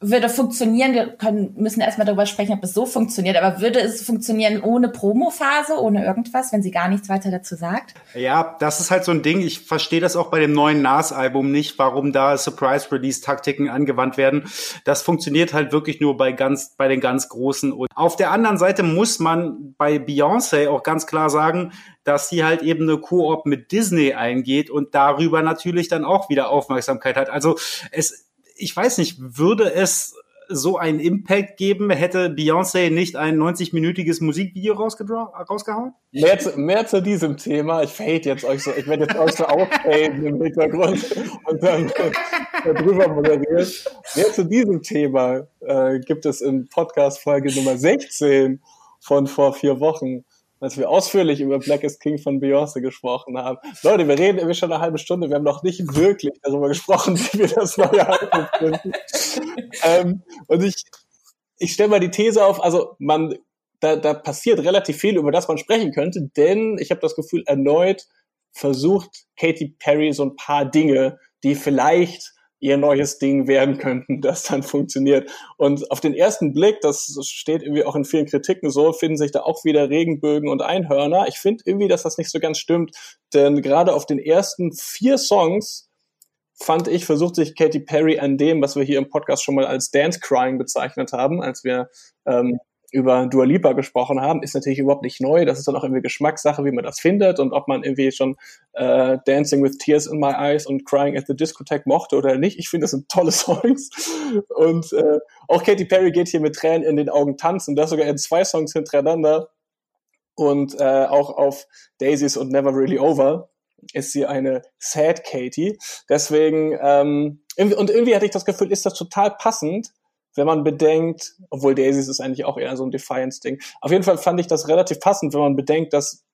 würde funktionieren, wir können, müssen erstmal darüber sprechen, ob es so funktioniert, aber würde es funktionieren ohne Promophase, ohne irgendwas, wenn sie gar nichts weiter dazu sagt? Ja, das ist halt so ein Ding. Ich verstehe das auch bei dem neuen Nas-Album nicht, warum da Surprise-Release-Taktiken angewandt werden. Das funktioniert halt wirklich nur bei ganz, bei den ganz Großen. Und auf der anderen Seite muss man bei Beyoncé auch ganz klar sagen, dass sie halt eben eine Koop mit Disney eingeht und darüber natürlich dann auch wieder Aufmerksamkeit hat. Also es ich weiß nicht, würde es so einen Impact geben, hätte Beyoncé nicht ein 90-minütiges Musikvideo rausgehauen? Mehr zu, mehr zu diesem Thema. Ich fade jetzt euch so, ich werde jetzt euch so auffaden im Hintergrund und dann darüber moderieren. Mehr zu diesem Thema äh, gibt es in Podcast-Folge Nummer 16 von vor vier Wochen als wir ausführlich über Black is King von Beyoncé gesprochen haben. Leute, wir reden irgendwie schon eine halbe Stunde, wir haben noch nicht wirklich darüber gesprochen, *laughs* wie wir das neue Album finden. ähm, und ich, ich stelle mal die These auf, also man, da, da passiert relativ viel, über das man sprechen könnte, denn ich habe das Gefühl, erneut versucht Katy Perry so ein paar Dinge, die vielleicht ihr neues Ding werden könnten, *laughs* das dann funktioniert. Und auf den ersten Blick, das steht irgendwie auch in vielen Kritiken so, finden sich da auch wieder Regenbögen und Einhörner. Ich finde irgendwie, dass das nicht so ganz stimmt, denn gerade auf den ersten vier Songs fand ich, versucht sich Katy Perry an dem, was wir hier im Podcast schon mal als Dance Crying bezeichnet haben, als wir ähm, über Dua Lipa gesprochen haben, ist natürlich überhaupt nicht neu. Das ist dann auch irgendwie Geschmackssache, wie man das findet und ob man irgendwie schon äh, Dancing with Tears in My Eyes und Crying at the Discotheque mochte oder nicht. Ich finde, das sind tolle *laughs* Songs. Und äh, auch Katy Perry geht hier mit Tränen in den Augen tanzen, das sogar in zwei Songs hintereinander. Und äh, auch auf Daisies und Never Really Over ist sie eine Sad Katy. Deswegen, ähm, und irgendwie hatte ich das Gefühl, ist das total passend, wenn man bedenkt, obwohl Daisies ist eigentlich auch eher so ein Defiance-Ding. Auf jeden Fall fand ich das relativ passend, wenn man bedenkt, dass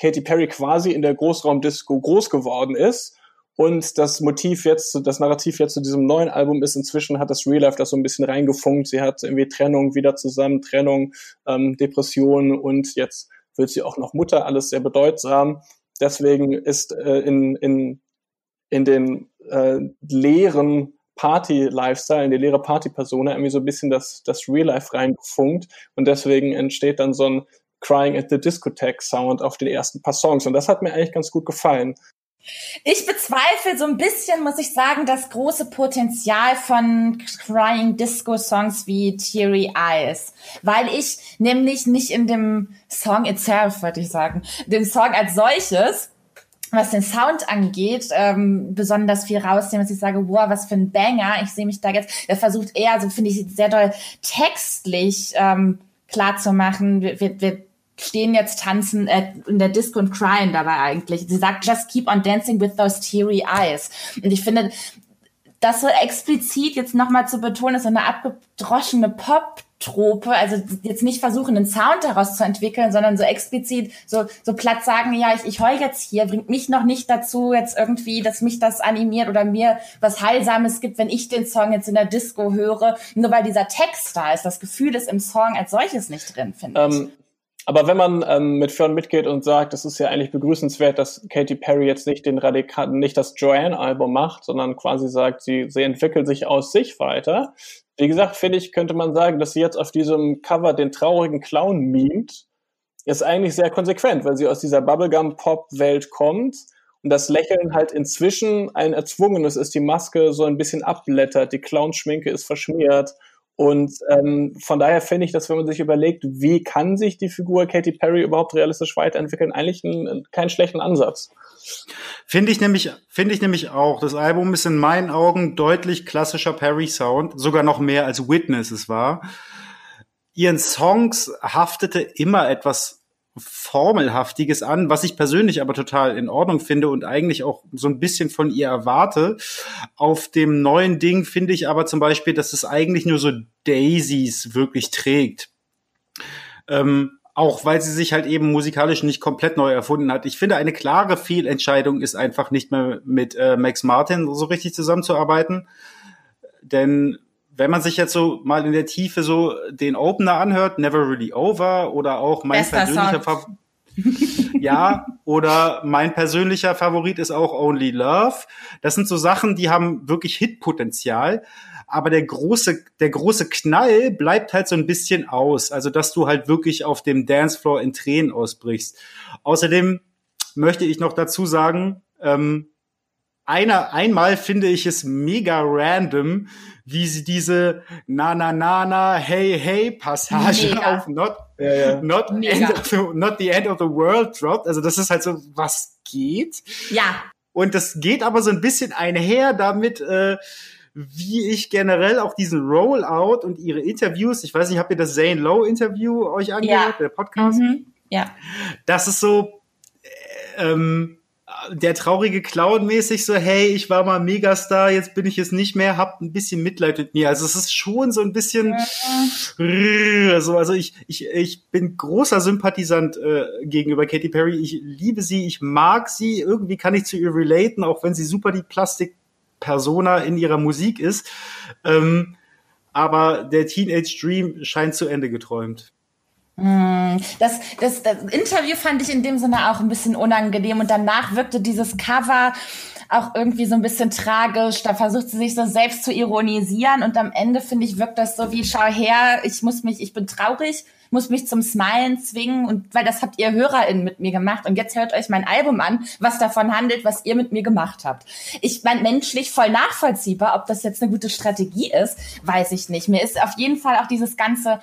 Katy Perry quasi in der Großraumdisco groß geworden ist und das Motiv jetzt, das Narrativ jetzt zu diesem neuen Album ist, inzwischen hat das Real Life das so ein bisschen reingefunkt. Sie hat irgendwie Trennung wieder zusammen, Trennung, ähm, Depression und jetzt wird sie auch noch Mutter, alles sehr bedeutsam. Deswegen ist äh, in, in, in den äh, leeren Party-Lifestyle, in die leere Party-Persona irgendwie so ein bisschen das, das Real-Life reingefunkt und deswegen entsteht dann so ein Crying at the Discotheque Sound auf den ersten paar Songs. Und das hat mir eigentlich ganz gut gefallen. Ich bezweifle so ein bisschen, muss ich sagen, das große Potenzial von Crying Disco Songs wie Teary Eyes, weil ich nämlich nicht in dem Song itself, würde ich sagen, dem Song als solches, was den Sound angeht, ähm, besonders viel rausnehmen, dass ich sage, wow, was für ein Banger. Ich sehe mich da jetzt, der versucht eher, so finde ich, sehr doll textlich ähm, klar zu machen. Wir, wir, wir stehen jetzt tanzen äh, in der Disco und cryen dabei eigentlich. Sie sagt, just keep on dancing with those teary eyes. Und ich finde, das so explizit jetzt nochmal zu betonen, ist so eine abgedroschene Pop Trope, also jetzt nicht versuchen, einen Sound daraus zu entwickeln, sondern so explizit so, so platt sagen, ja, ich, ich heul jetzt hier, bringt mich noch nicht dazu, jetzt irgendwie, dass mich das animiert oder mir was Heilsames gibt, wenn ich den Song jetzt in der Disco höre, nur weil dieser Text da ist. Das Gefühl ist im Song als solches nicht drin, finde ähm, ich. Aber wenn man ähm, mit Fern mitgeht und sagt, es ist ja eigentlich begrüßenswert, dass Katy Perry jetzt nicht den radikalen, nicht das Joanne-Album macht, sondern quasi sagt, sie, sie entwickelt sich aus sich weiter. Wie gesagt, finde ich, könnte man sagen, dass sie jetzt auf diesem Cover den traurigen Clown mimt, ist eigentlich sehr konsequent, weil sie aus dieser Bubblegum-Pop-Welt kommt und das Lächeln halt inzwischen ein erzwungenes ist, die Maske so ein bisschen abblättert, die Clownschminke ist verschmiert und ähm, von daher finde ich, dass wenn man sich überlegt, wie kann sich die Figur Katy Perry überhaupt realistisch weiterentwickeln, eigentlich ein, keinen schlechten Ansatz. Finde ich nämlich, finde ich nämlich auch. Das Album ist in meinen Augen deutlich klassischer Perry Sound, sogar noch mehr als Witness es war. Ihren Songs haftete immer etwas Formelhaftiges an, was ich persönlich aber total in Ordnung finde und eigentlich auch so ein bisschen von ihr erwarte. Auf dem neuen Ding finde ich aber zum Beispiel, dass es eigentlich nur so Daisies wirklich trägt. Ähm, auch weil sie sich halt eben musikalisch nicht komplett neu erfunden hat. Ich finde, eine klare Fehlentscheidung ist einfach nicht mehr mit äh, Max Martin so richtig zusammenzuarbeiten. Denn wenn man sich jetzt so mal in der Tiefe so den Opener anhört, Never Really Over oder auch mein Bester persönlicher Favorit. ja, oder mein persönlicher Favorit ist auch Only Love. Das sind so Sachen, die haben wirklich Hitpotenzial. Aber der große, der große Knall bleibt halt so ein bisschen aus. Also, dass du halt wirklich auf dem Dancefloor in Tränen ausbrichst. Außerdem möchte ich noch dazu sagen, ähm, einer, einmal finde ich es mega random, wie sie diese na na na na hey hey Passage mega. auf not ja, ja. not end of the, not the end of the world droppt. Also das ist halt so was geht. Ja. Und das geht aber so ein bisschen einher damit. Äh, wie ich generell auch diesen Rollout und ihre Interviews, ich weiß nicht, habt ihr das Zane Lowe Interview euch angehört, ja. der Podcast? Mhm. Ja. Das ist so, äh, ähm, der traurige Clown mäßig so, hey, ich war mal Megastar, jetzt bin ich es nicht mehr, habt ein bisschen Mitleid mit mir. Also es ist schon so ein bisschen ja. so, also ich, ich, ich bin großer Sympathisant äh, gegenüber Katy Perry. Ich liebe sie, ich mag sie, irgendwie kann ich zu ihr relaten, auch wenn sie super die Plastik-Persona in ihrer Musik ist. Ähm, aber der Teenage Dream scheint zu Ende geträumt. Hm, das, das, das Interview fand ich in dem Sinne auch ein bisschen unangenehm und danach wirkte dieses Cover auch irgendwie so ein bisschen tragisch. Da versucht sie sich so selbst zu ironisieren und am Ende finde ich wirkt das so wie schau her, ich muss mich, ich bin traurig, muss mich zum Smilen zwingen und weil das habt ihr HörerInnen mit mir gemacht und jetzt hört euch mein Album an, was davon handelt, was ihr mit mir gemacht habt. Ich mein menschlich voll nachvollziehbar, ob das jetzt eine gute Strategie ist, weiß ich nicht. Mir ist auf jeden Fall auch dieses ganze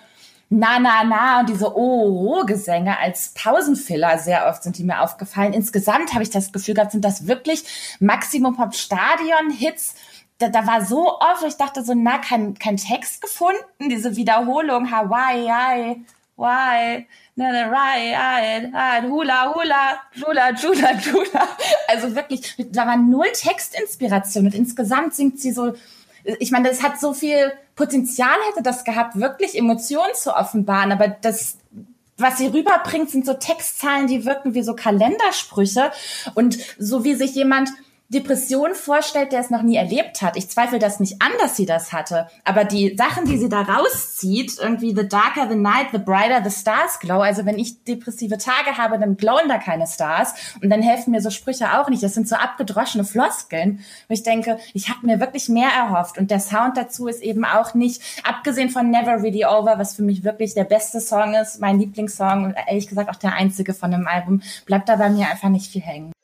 na, na, na und diese Oh-Gesänge als Pausenfiller sehr oft sind die mir aufgefallen. Insgesamt habe ich das Gefühl gehabt, sind das wirklich Maximum Pop Stadion Hits. Da, da war so oft, ich dachte so, na, kein, kein Text gefunden, diese Wiederholung, Hawaii, I, why, na, na, right, I, I, hula, hula, jula, jula, jula. Also wirklich, da war null Textinspiration und insgesamt singt sie so, ich meine, das hat so viel Potenzial hätte das gehabt, wirklich Emotionen zu offenbaren, aber das was sie rüberbringt, sind so Textzahlen, die wirken wie so Kalendersprüche. Und so wie sich jemand Depression vorstellt, der es noch nie erlebt hat. Ich zweifle das nicht an, dass sie das hatte. Aber die Sachen, die sie da rauszieht, irgendwie the darker the night, the brighter the stars glow. Also wenn ich depressive Tage habe, dann glowen da keine Stars. Und dann helfen mir so Sprüche auch nicht. Das sind so abgedroschene Floskeln. wo ich denke, ich habe mir wirklich mehr erhofft. Und der Sound dazu ist eben auch nicht, abgesehen von Never Really Over, was für mich wirklich der beste Song ist, mein Lieblingssong und ehrlich gesagt auch der einzige von dem Album, bleibt da bei mir einfach nicht viel hängen.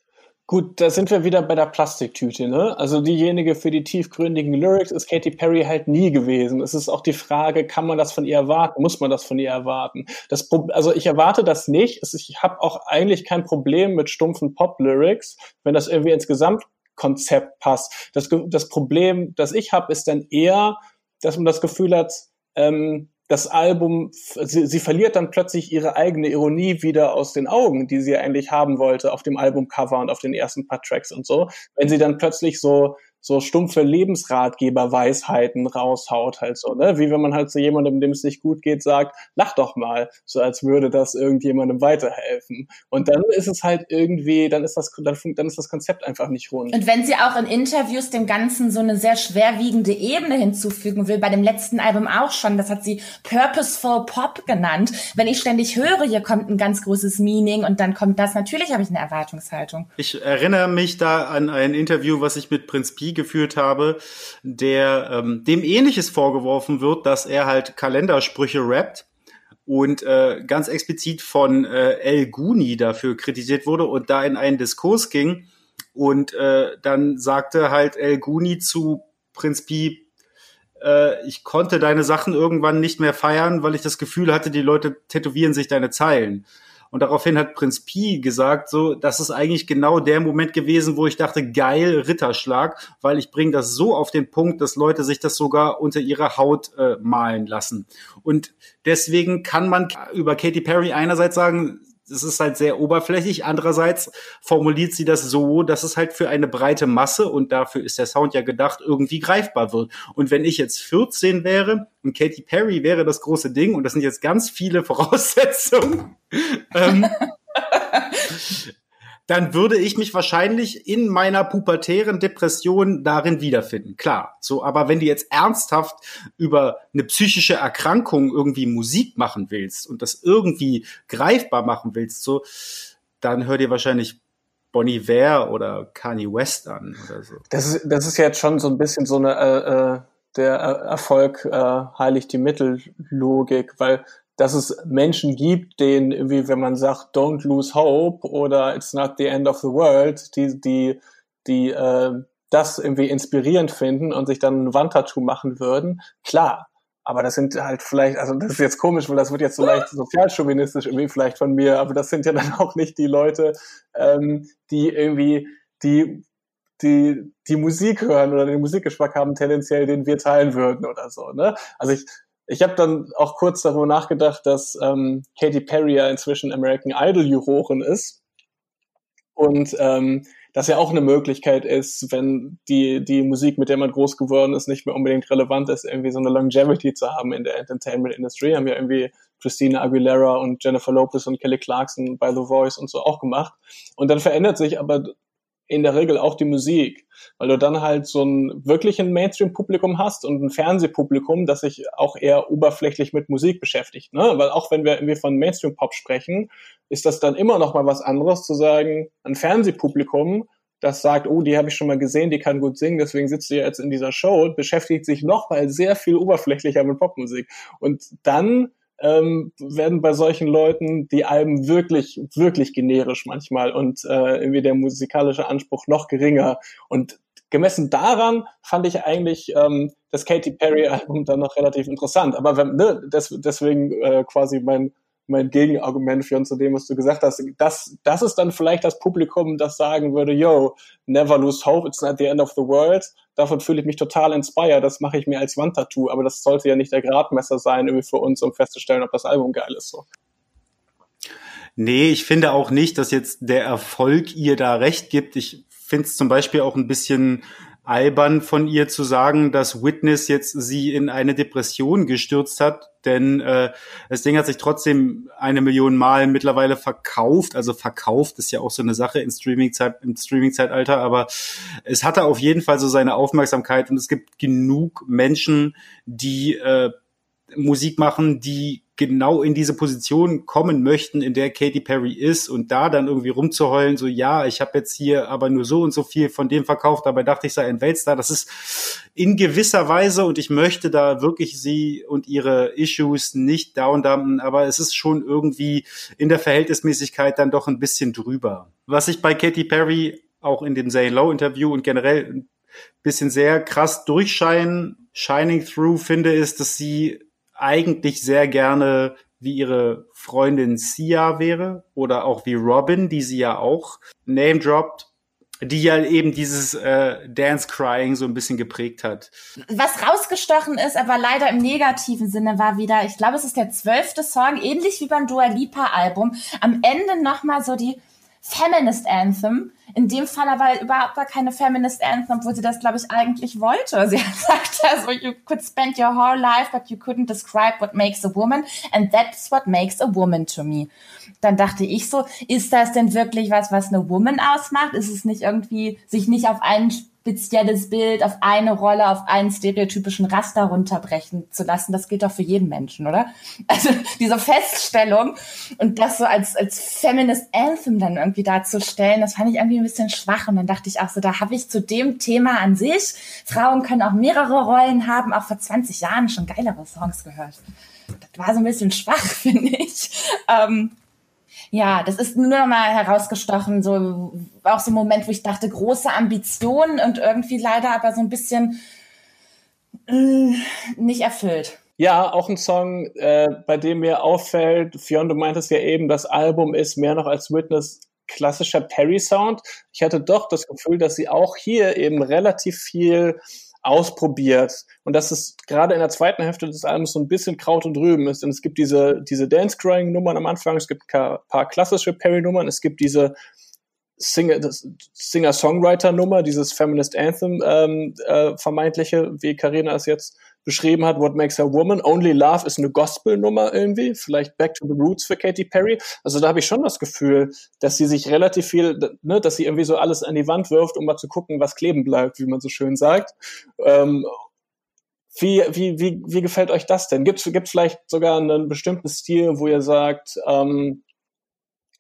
Gut, da sind wir wieder bei der Plastiktüte, ne? Also diejenige für die tiefgründigen Lyrics ist Katy Perry halt nie gewesen. Es ist auch die Frage, kann man das von ihr erwarten? Muss man das von ihr erwarten? Das also ich erwarte das nicht. Ich habe auch eigentlich kein Problem mit stumpfen Pop-Lyrics, wenn das irgendwie ins Gesamtkonzept passt. Das, das Problem, das ich habe, ist dann eher, dass man das Gefühl hat, ähm, das Album, sie, sie verliert dann plötzlich ihre eigene Ironie wieder aus den Augen, die sie eigentlich haben wollte auf dem Albumcover und auf den ersten paar Tracks und so. Wenn sie dann plötzlich so so stumpfe Lebensratgeberweisheiten raushaut, halt so, ne? Wie wenn man halt zu jemandem, dem es nicht gut geht, sagt, lach doch mal, so als würde das irgendjemandem weiterhelfen. Und dann ist es halt irgendwie, dann ist das, dann, dann ist das Konzept einfach nicht rund. Und wenn sie auch in Interviews dem Ganzen so eine sehr schwerwiegende Ebene hinzufügen will, bei dem letzten Album auch schon, das hat sie Purposeful Pop genannt. Wenn ich ständig höre, hier kommt ein ganz großes Meaning und dann kommt das, natürlich habe ich eine Erwartungshaltung. Ich erinnere mich da an ein Interview, was ich mit Prinz Pi geführt habe, der ähm, dem ähnliches vorgeworfen wird, dass er halt Kalendersprüche rappt und äh, ganz explizit von äh, El Guni dafür kritisiert wurde und da in einen Diskurs ging und äh, dann sagte halt El Guni zu Prinz Pi, äh, ich konnte deine Sachen irgendwann nicht mehr feiern, weil ich das Gefühl hatte, die Leute tätowieren sich deine Zeilen. Und daraufhin hat Prinz Pi gesagt, so, das ist eigentlich genau der Moment gewesen, wo ich dachte, geil, Ritterschlag, weil ich bringe das so auf den Punkt, dass Leute sich das sogar unter ihrer Haut äh, malen lassen. Und deswegen kann man über Katy Perry einerseits sagen, es ist halt sehr oberflächlich. Andererseits formuliert sie das so, dass es halt für eine breite Masse und dafür ist der Sound ja gedacht, irgendwie greifbar wird. Und wenn ich jetzt 14 wäre und Katy Perry wäre das große Ding und das sind jetzt ganz viele *laughs* Voraussetzungen, ähm, *laughs* dann würde ich mich wahrscheinlich in meiner pubertären Depression darin wiederfinden. Klar, so, aber wenn du jetzt ernsthaft über eine psychische Erkrankung irgendwie Musik machen willst und das irgendwie greifbar machen willst, so, dann hör dir wahrscheinlich Bonnie Ware oder Kanye West an oder so. Das ist, das ist jetzt schon so ein bisschen so eine äh, äh der Erfolg äh, heiligt die Mittellogik, weil dass es Menschen gibt, denen irgendwie, wenn man sagt, don't lose hope oder it's not the end of the world, die, die, die äh, das irgendwie inspirierend finden und sich dann ein Wandtattoo machen würden, klar. Aber das sind halt vielleicht, also das ist jetzt komisch, weil das wird jetzt so leicht *laughs* sozialchauvinistisch irgendwie vielleicht von mir, aber das sind ja dann auch nicht die Leute, ähm, die irgendwie die die die Musik hören oder den Musikgeschmack haben tendenziell, den wir teilen würden oder so. Ne? Also ich ich habe dann auch kurz darüber nachgedacht, dass ähm, Katy Perry ja inzwischen American Idol Jurorin ist und ähm, das ja auch eine Möglichkeit ist, wenn die die Musik, mit der man groß geworden ist, nicht mehr unbedingt relevant ist, irgendwie so eine Longevity zu haben in der Entertainment Industry. Haben ja irgendwie Christina Aguilera und Jennifer Lopez und Kelly Clarkson bei The Voice und so auch gemacht. Und dann verändert sich aber in der Regel auch die Musik, weil du dann halt so ein wirklichen Mainstream-Publikum hast und ein Fernsehpublikum, das sich auch eher oberflächlich mit Musik beschäftigt. Ne? Weil auch wenn wir irgendwie von Mainstream-Pop sprechen, ist das dann immer noch mal was anderes zu sagen, ein Fernsehpublikum, das sagt, oh, die habe ich schon mal gesehen, die kann gut singen, deswegen sitzt sie jetzt in dieser Show, beschäftigt sich noch mal sehr viel oberflächlicher mit Popmusik. Und dann ähm, werden bei solchen Leuten die Alben wirklich, wirklich generisch manchmal und äh, irgendwie der musikalische Anspruch noch geringer. Und gemessen daran fand ich eigentlich ähm, das Katy Perry Album dann noch relativ interessant. Aber wenn, ne, des, deswegen äh, quasi mein mein Gegenargument für zu dem, was du gesagt hast. Das, das ist dann vielleicht das Publikum, das sagen würde, yo, never lose hope, it's not the end of the world. Davon fühle ich mich total inspired, das mache ich mir als Wandtattoo, aber das sollte ja nicht der Gradmesser sein, irgendwie für uns, um festzustellen, ob das Album geil ist. So. Nee, ich finde auch nicht, dass jetzt der Erfolg ihr da recht gibt. Ich finde es zum Beispiel auch ein bisschen albern von ihr zu sagen, dass Witness jetzt sie in eine Depression gestürzt hat, denn äh, das Ding hat sich trotzdem eine Million Mal mittlerweile verkauft. Also verkauft ist ja auch so eine Sache im Streaming-Zeit, im Streaming-Zeitalter, aber es hatte auf jeden Fall so seine Aufmerksamkeit. Und es gibt genug Menschen, die äh, Musik machen, die genau in diese Position kommen möchten, in der Katy Perry ist und da dann irgendwie rumzuheulen, so ja, ich habe jetzt hier aber nur so und so viel von dem verkauft, dabei dachte ich sei ein Weltstar. Das ist in gewisser Weise und ich möchte da wirklich sie und ihre Issues nicht downdumpen, aber es ist schon irgendwie in der Verhältnismäßigkeit dann doch ein bisschen drüber. Was ich bei Katy Perry auch in dem Zane Lowe Interview und generell ein bisschen sehr krass durchscheinen, shining through finde, ist, dass sie eigentlich sehr gerne wie ihre Freundin Sia wäre oder auch wie Robin, die sie ja auch name droppt, die ja eben dieses äh, Dance Crying so ein bisschen geprägt hat. Was rausgestochen ist, aber leider im negativen Sinne war wieder, ich glaube, es ist der zwölfte Song, ähnlich wie beim Dua Lipa Album, am Ende nochmal so die Feminist Anthem. In dem Fall aber überhaupt gar keine Feminist Anthem, obwohl sie das, glaube ich, eigentlich wollte. Sie hat gesagt, *laughs* also, you could spend your whole life, but you couldn't describe what makes a woman, and that's what makes a woman to me. Dann dachte ich so, ist das denn wirklich was, was eine Woman ausmacht? Ist es nicht irgendwie, sich nicht auf einen spezielles Bild auf eine Rolle, auf einen stereotypischen Raster runterbrechen zu lassen. Das gilt doch für jeden Menschen, oder? *laughs* Also diese Feststellung und das so als, als Feminist Anthem dann irgendwie darzustellen, das fand ich irgendwie ein bisschen schwach. Und dann dachte ich auch so, da habe ich zu dem Thema an sich, Frauen können auch mehrere Rollen haben, auch vor 20 Jahren schon geilere Songs gehört. Das war so ein bisschen schwach, *laughs* finde ich. Ähm, ja, das ist nur noch mal herausgestochen, so auch so ein Moment, wo ich dachte, große Ambitionen und irgendwie leider aber so ein bisschen äh, nicht erfüllt. Ja, auch ein Song, äh, bei dem mir auffällt, Fionn, du meintest ja eben, das Album ist mehr noch als Witness klassischer Perry-Sound. Ich hatte doch das Gefühl, dass sie auch hier eben relativ viel ausprobiert und dass es gerade in der zweiten Hälfte des Albums so ein bisschen Kraut und Rüben ist. Und es gibt diese, diese Dance-Crying-Nummern am Anfang, es gibt ein paar klassische Perry-Nummern, es gibt diese Singer-Songwriter-Nummer, dieses Feminist Anthem ähm, äh, vermeintliche, wie Karina es jetzt beschrieben hat, What Makes a Woman. Only Love ist eine Gospel-Nummer irgendwie, vielleicht Back to the Roots für Katy Perry. Also da habe ich schon das Gefühl, dass sie sich relativ viel, ne, dass sie irgendwie so alles an die Wand wirft, um mal zu gucken, was kleben bleibt, wie man so schön sagt. Ähm, wie, wie, wie, wie gefällt euch das denn? Gibt es vielleicht sogar einen bestimmten Stil, wo ihr sagt, ähm,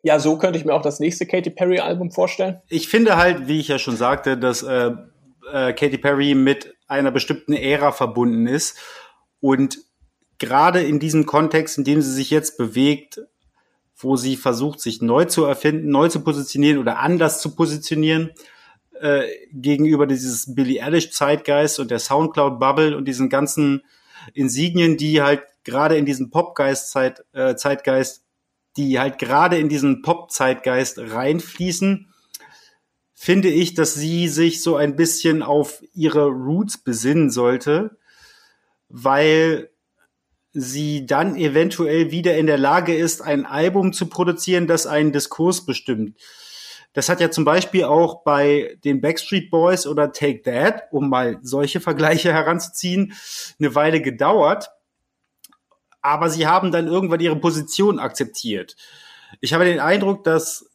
ja, so könnte ich mir auch das nächste Katy Perry Album vorstellen? Ich finde halt, wie ich ja schon sagte, dass äh, äh, Katy Perry mit einer bestimmten Ära verbunden ist. Und gerade in diesem Kontext, in dem sie sich jetzt bewegt, wo sie versucht, sich neu zu erfinden, neu zu positionieren oder anders zu positionieren, äh, gegenüber dieses Billie Eilish Zeitgeist und der Soundcloud Bubble und diesen ganzen Insignien, die halt gerade in diesen Popgeist Zeit, äh, Zeitgeist, die halt gerade in diesen Pop Zeitgeist reinfließen finde ich, dass sie sich so ein bisschen auf ihre Roots besinnen sollte, weil sie dann eventuell wieder in der Lage ist, ein Album zu produzieren, das einen Diskurs bestimmt. Das hat ja zum Beispiel auch bei den Backstreet Boys oder Take That, um mal solche Vergleiche heranzuziehen, eine Weile gedauert. Aber sie haben dann irgendwann ihre Position akzeptiert. Ich habe den Eindruck, dass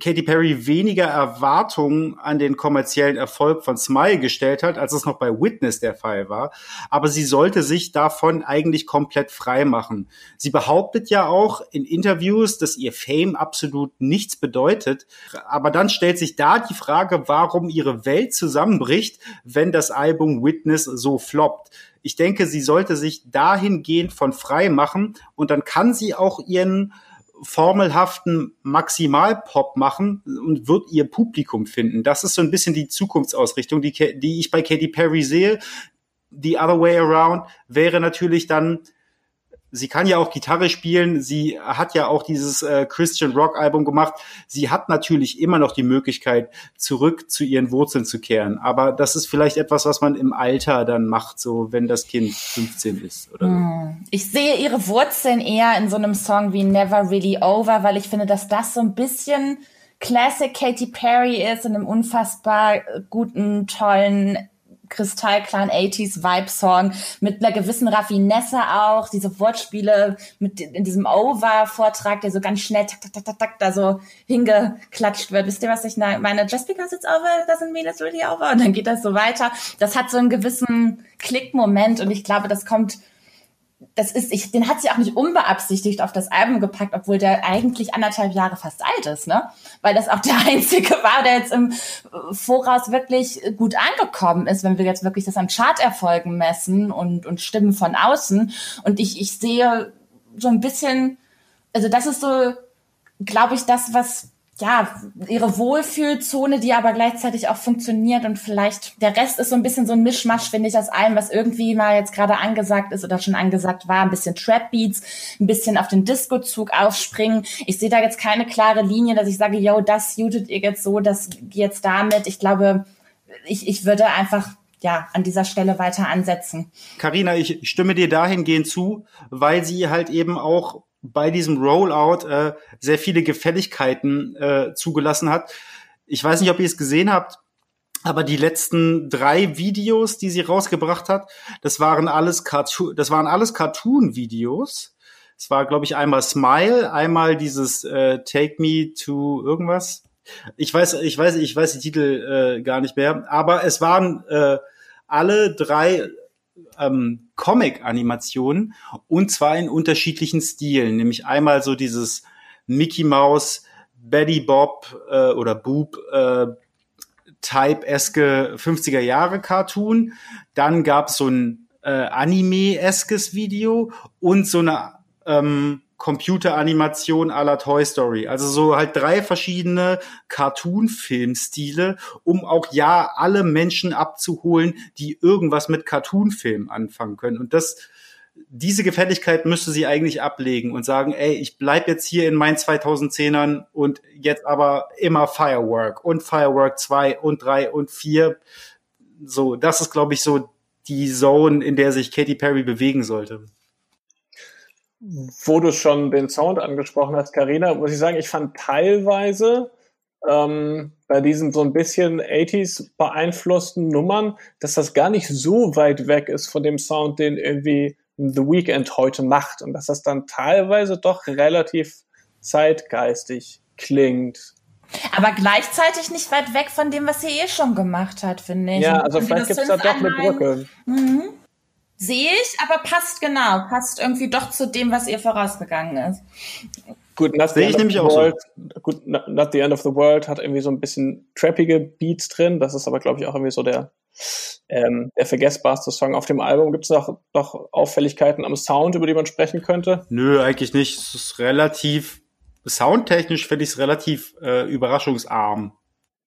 Katy Perry weniger Erwartungen an den kommerziellen Erfolg von Smile gestellt hat, als es noch bei Witness der Fall war. Aber sie sollte sich davon eigentlich komplett frei machen. Sie behauptet ja auch in Interviews, dass ihr Fame absolut nichts bedeutet. Aber dann stellt sich da die Frage, warum ihre Welt zusammenbricht, wenn das Album Witness so floppt. Ich denke, sie sollte sich dahingehend von frei machen und dann kann sie auch ihren formelhaften Maximalpop machen und wird ihr Publikum finden. Das ist so ein bisschen die Zukunftsausrichtung, die, die ich bei Katy Perry sehe. The other way around wäre natürlich dann sie kann ja auch Gitarre spielen, sie hat ja auch dieses äh, Christian Rock Album gemacht. Sie hat natürlich immer noch die Möglichkeit, zurück zu ihren Wurzeln zu kehren. Aber das ist vielleicht etwas, was man im Alter dann macht, so wenn das Kind 15 ist. Oder hm. Ich sehe ihre Wurzeln eher in so einem Song wie Never Really Over, weil ich finde, dass das so ein bisschen Classic Katy Perry ist in einem unfassbar guten, tollen Kristallclan 80s Vibe Song mit einer gewissen Raffinesse auch, diese Wortspiele mit in diesem Over Vortrag, der so ganz schnell tak tak tak tak, tak da so hingeklatscht wird. Wisst ihr, was ich meine? Just because it's over doesn't mean it's really over und dann geht das so weiter. Das hat so einen gewissen Klickmoment und ich glaube, das kommt das ist, ich, den hat sie auch nicht unbeabsichtigt auf das Album gepackt, obwohl der eigentlich anderthalb Jahre fast alt ist, ne? Weil das auch der *laughs* einzige war, der jetzt im Voraus wirklich gut angekommen ist, wenn wir jetzt wirklich das an Charterfolgen messen und, und Stimmen von außen. Und ich, ich sehe so ein bisschen, also das ist so, glaube ich, das, was ja, ihre Wohlfühlzone, die aber gleichzeitig auch funktioniert und vielleicht der Rest ist so ein bisschen so ein Mischmasch, finde ich, aus allem, was irgendwie mal jetzt gerade angesagt ist oder schon angesagt war, ein bisschen Trap Beats, ein bisschen auf den Disco-Zug aufspringen. Ich sehe da jetzt keine klare Linie, dass ich sage, yo, das jutet ihr jetzt so, das jetzt damit. Ich glaube, ich, ich würde einfach ja, an dieser Stelle weiter ansetzen. Carina, ich stimme dir dahingehend zu, weil sie halt eben auch bei diesem Rollout äh, sehr viele Gefälligkeiten äh, zugelassen hat. Ich weiß nicht, ob ihr es gesehen habt, aber die letzten drei Videos, die sie rausgebracht hat, das waren alles Cartoon, das waren alles Cartoon-Videos. Es war, glaube ich, einmal Smile, einmal dieses äh, Take Me to irgendwas. Ich weiß, ich weiß, ich weiß die Titel äh, gar nicht mehr, aber es waren äh, alle drei ähm, Comic-Animationen und zwar in unterschiedlichen Stilen, nämlich einmal so dieses Mickey Mouse, Betty Bob äh, oder Boop äh, Type-eske 50er Jahre Cartoon. Dann gab es so ein äh, Anime-eskes Video und so eine ähm, Computeranimation à la Toy Story. Also so halt drei verschiedene Cartoon-Filmstile, um auch ja alle Menschen abzuholen, die irgendwas mit Cartoon-Film anfangen können. Und das, diese Gefälligkeit müsste sie eigentlich ablegen und sagen, ey, ich bleib jetzt hier in meinen 2010ern und jetzt aber immer Firework und Firework 2 und 3 und 4. So, das ist, glaube ich, so die Zone, in der sich Katy Perry bewegen sollte. Wo du schon den Sound angesprochen hast, Karina, muss ich sagen, ich fand teilweise ähm, bei diesen so ein bisschen 80s beeinflussten Nummern, dass das gar nicht so weit weg ist von dem Sound, den irgendwie The Weeknd heute macht und dass das dann teilweise doch relativ zeitgeistig klingt. Aber gleichzeitig nicht weit weg von dem, was sie eh schon gemacht hat, finde ich. Ja, also vielleicht gibt es da doch eine Brücke. Mhm. Sehe ich, aber passt genau, passt irgendwie doch zu dem, was ihr vorausgegangen ist. Gut, Not Sehe ich nämlich auch World, so. Gut, Not the End of the World hat irgendwie so ein bisschen trappige Beats drin. Das ist aber, glaube ich, auch irgendwie so der, ähm, der vergessbarste Song auf dem Album. Gibt es noch, noch Auffälligkeiten am Sound, über die man sprechen könnte? Nö, eigentlich nicht. Es ist relativ, soundtechnisch finde ich es relativ äh, überraschungsarm.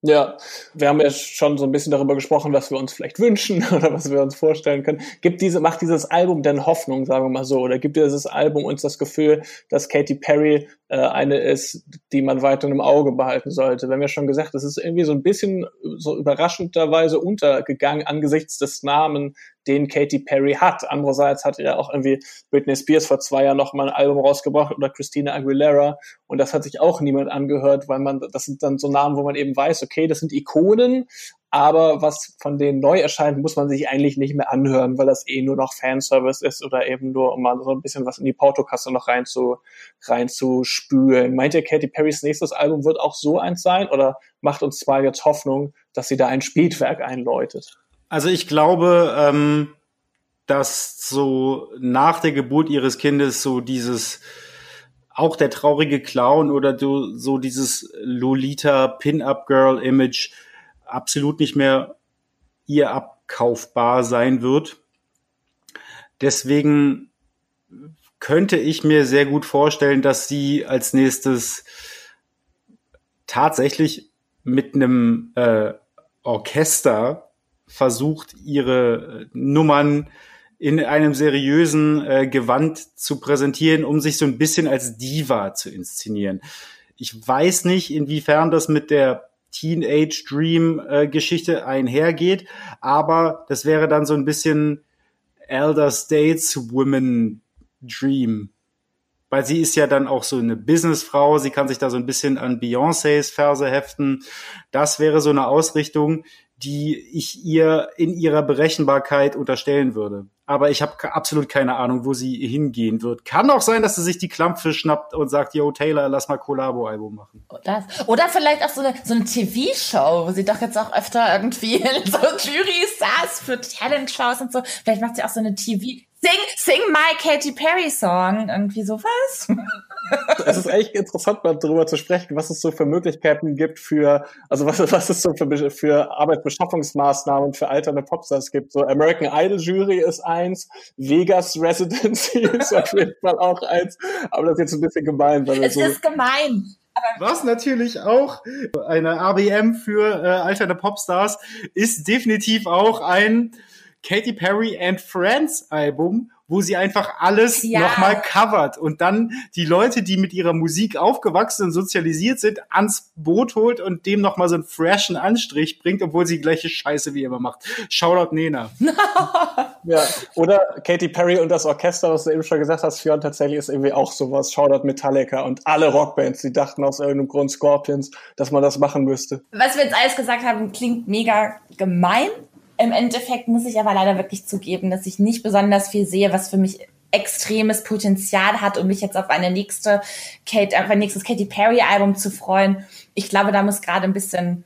Ja, wir haben ja schon so ein bisschen darüber gesprochen, was wir uns vielleicht wünschen *laughs* oder was wir uns vorstellen können. Gibt diese, macht dieses Album denn Hoffnung, sagen wir mal so, oder gibt dieses Album uns das Gefühl, dass Katy Perry äh, eine ist, die man weiter im Auge behalten sollte? Wir haben ja schon gesagt, es ist irgendwie so ein bisschen so überraschenderweise untergegangen angesichts des Namen den Katy Perry hat. Andererseits hatte ja auch irgendwie Britney Spears vor zwei Jahren noch mal ein Album rausgebracht oder Christina Aguilera und das hat sich auch niemand angehört, weil man, das sind dann so Namen, wo man eben weiß, okay, das sind Ikonen, aber was von denen neu erscheint, muss man sich eigentlich nicht mehr anhören, weil das eh nur noch Fanservice ist oder eben nur, um mal so ein bisschen was in die Portokasse noch rein zu, rein zu spülen. Meint ihr, Katy Perrys nächstes Album wird auch so eins sein oder macht uns zwar jetzt Hoffnung, dass sie da ein Spätwerk einläutet? Also ich glaube, ähm, dass so nach der Geburt ihres Kindes so dieses auch der traurige Clown oder so dieses Lolita Pin-up Girl Image absolut nicht mehr ihr abkaufbar sein wird. Deswegen könnte ich mir sehr gut vorstellen, dass sie als nächstes tatsächlich mit einem äh, Orchester versucht, ihre äh, Nummern in einem seriösen äh, Gewand zu präsentieren, um sich so ein bisschen als Diva zu inszenieren. Ich weiß nicht, inwiefern das mit der Teenage Dream äh, Geschichte einhergeht, aber das wäre dann so ein bisschen Elder States Women Dream. Weil sie ist ja dann auch so eine Businessfrau, sie kann sich da so ein bisschen an Beyoncés Verse heften. Das wäre so eine Ausrichtung, die ich ihr in ihrer Berechenbarkeit unterstellen würde. Aber ich habe absolut keine Ahnung, wo sie hingehen wird. Kann auch sein, dass sie sich die Klampfe schnappt und sagt, yo, Taylor, lass mal Collabo-Album machen. Oder, oder vielleicht auch so eine, so eine TV-Show, wo sie doch jetzt auch öfter irgendwie in so Jury saß für Talent-Shows und so. Vielleicht macht sie auch so eine TV, Sing, sing my Katy Perry Song. Irgendwie sowas. Es ist echt interessant, mal darüber zu sprechen, was es so für Möglichkeiten gibt für, also was, was es so für, für Arbeitsbeschaffungsmaßnahmen für alternde Popstars gibt. So American Idol Jury ist eins, Vegas Residency *laughs* ist auf jeden Fall auch eins, aber das ist jetzt ein bisschen gemein. Weil es so ist gemein. Was natürlich auch eine ABM für äh, alterne Popstars ist definitiv auch ein Katy Perry and Friends Album, wo sie einfach alles ja. nochmal covert und dann die Leute, die mit ihrer Musik aufgewachsen und sozialisiert sind, ans Boot holt und dem nochmal so einen freshen Anstrich bringt, obwohl sie gleiche Scheiße wie immer macht. Shoutout Nena. *laughs* ja, oder Katy Perry und das Orchester, was du eben schon gesagt hast, Fionn, tatsächlich ist irgendwie auch sowas. Shoutout Metallica und alle Rockbands, die dachten aus irgendeinem Grund Scorpions, dass man das machen müsste. Was wir jetzt alles gesagt haben, klingt mega gemein, im Endeffekt muss ich aber leider wirklich zugeben, dass ich nicht besonders viel sehe, was für mich extremes Potenzial hat, um mich jetzt auf eine nächste Kate, auf ein nächstes Katy Perry Album zu freuen. Ich glaube, da muss gerade ein bisschen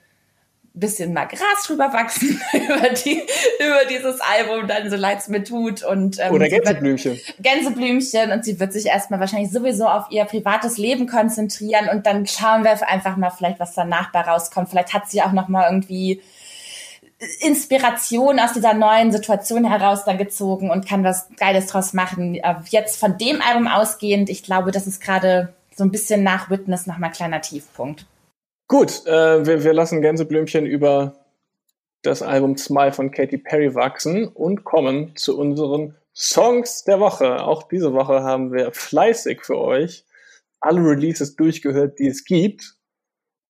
bisschen mal Gras drüber wachsen *laughs* über, die, über dieses Album, dann so leid es mir tut. Und, ähm, Oder Gänseblümchen. Gänseblümchen und sie wird sich erstmal wahrscheinlich sowieso auf ihr privates Leben konzentrieren und dann schauen wir einfach mal vielleicht, was danach bei rauskommt. Vielleicht hat sie auch noch mal irgendwie Inspiration aus dieser neuen Situation heraus dann gezogen und kann was Geiles draus machen. Äh, jetzt von dem Album ausgehend, ich glaube, das ist gerade so ein bisschen nach Witness nochmal kleiner Tiefpunkt. Gut, äh, wir, wir lassen Gänseblümchen über das Album Smile von Katy Perry wachsen und kommen zu unseren Songs der Woche. Auch diese Woche haben wir fleißig für euch alle Releases durchgehört, die es gibt.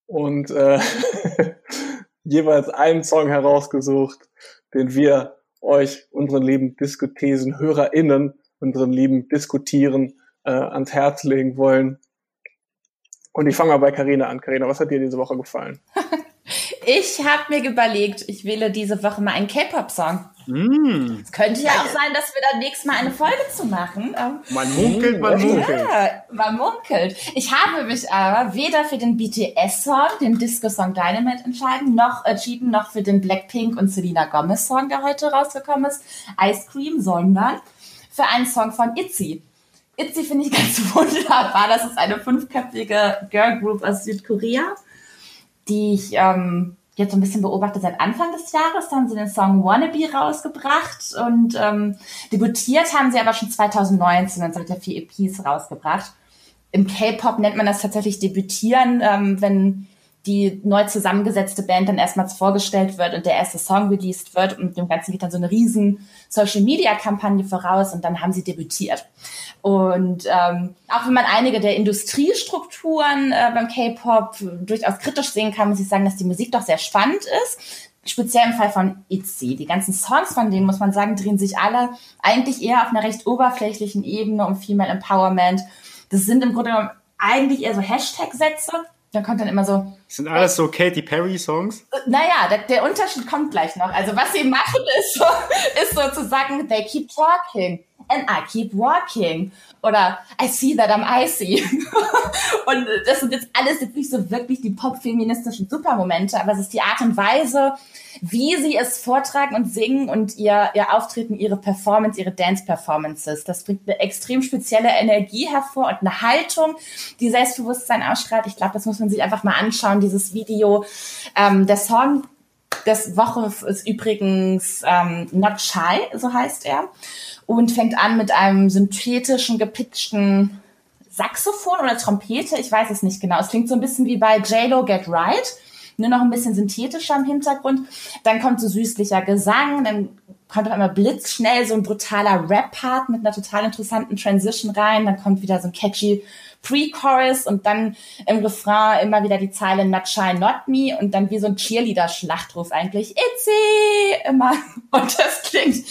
Und äh, *laughs* jeweils einen Song herausgesucht, den wir euch, unseren lieben Diskutesen, HörerInnen, unseren lieben Diskutieren äh, ans Herz legen wollen. Und ich fange mal bei Karina an. Karina, was hat dir diese Woche gefallen? *laughs* ich habe mir überlegt, ich wähle diese Woche mal einen K-Pop-Song. Mm. Es könnte ja auch sein, dass wir dann nächstes Mal eine Folge zu machen. Man munkelt, man munkelt. Ja, man munkelt. Ich habe mich aber weder für den BTS-Song, den Disco-Song Dynamite entscheiden, noch entschieden, noch für den Blackpink und Selena Gomez-Song, der heute rausgekommen ist, Ice Cream, sondern für einen Song von ITZY. ITZY finde ich ganz *laughs* wunderbar. Das ist eine fünfköpfige Girl Group aus Südkorea, die ich ähm, jetzt so ein bisschen beobachtet seit Anfang des Jahres. Da haben sie den Song Wannabe rausgebracht und ähm, debütiert haben sie aber schon 2019 und sind ja vier EPs rausgebracht. Im K-Pop nennt man das tatsächlich debütieren, ähm, wenn die neu zusammengesetzte Band dann erstmals vorgestellt wird und der erste Song released wird und dem Ganzen geht dann so eine riesen Social Media Kampagne voraus und dann haben sie debütiert. Und ähm, auch wenn man einige der Industriestrukturen äh, beim K-Pop durchaus kritisch sehen kann, muss ich sagen, dass die Musik doch sehr spannend ist. Speziell im Fall von ITZY. Die ganzen Songs von denen, muss man sagen, drehen sich alle eigentlich eher auf einer recht oberflächlichen Ebene um Female Empowerment. Das sind im Grunde genommen eigentlich eher so Hashtag-Sätze, da kommt dann immer so. sind alles so Katy Perry Songs? Äh, naja, der, der Unterschied kommt gleich noch. Also was sie machen *laughs* ist so, ist sozusagen, they keep talking and I keep walking. Oder I see that I'm icy. *laughs* und das sind jetzt alles jetzt nicht so wirklich die pop-feministischen Supermomente, aber es ist die Art und Weise, wie sie es vortragen und singen und ihr, ihr Auftreten, ihre Performance, ihre Dance-Performances. Das bringt eine extrem spezielle Energie hervor und eine Haltung, die Selbstbewusstsein ausstrahlt. Ich glaube, das muss man sich einfach mal anschauen, dieses Video. Ähm, der Song des Woche ist übrigens ähm, Not Shy, so heißt er, und fängt an mit einem synthetischen, gepitchten Saxophon oder Trompete, ich weiß es nicht genau. Es klingt so ein bisschen wie bei J-Lo Get Right nur noch ein bisschen synthetischer im Hintergrund. Dann kommt so süßlicher Gesang, dann kommt auf einmal blitzschnell so ein brutaler Rap-Part mit einer total interessanten Transition rein, dann kommt wieder so ein catchy Pre-Chorus und dann im Refrain immer wieder die Zeile Not Shy, Not Me und dann wie so ein Cheerleader-Schlachtruf eigentlich. Itzy! Immer. *laughs* Und das klingt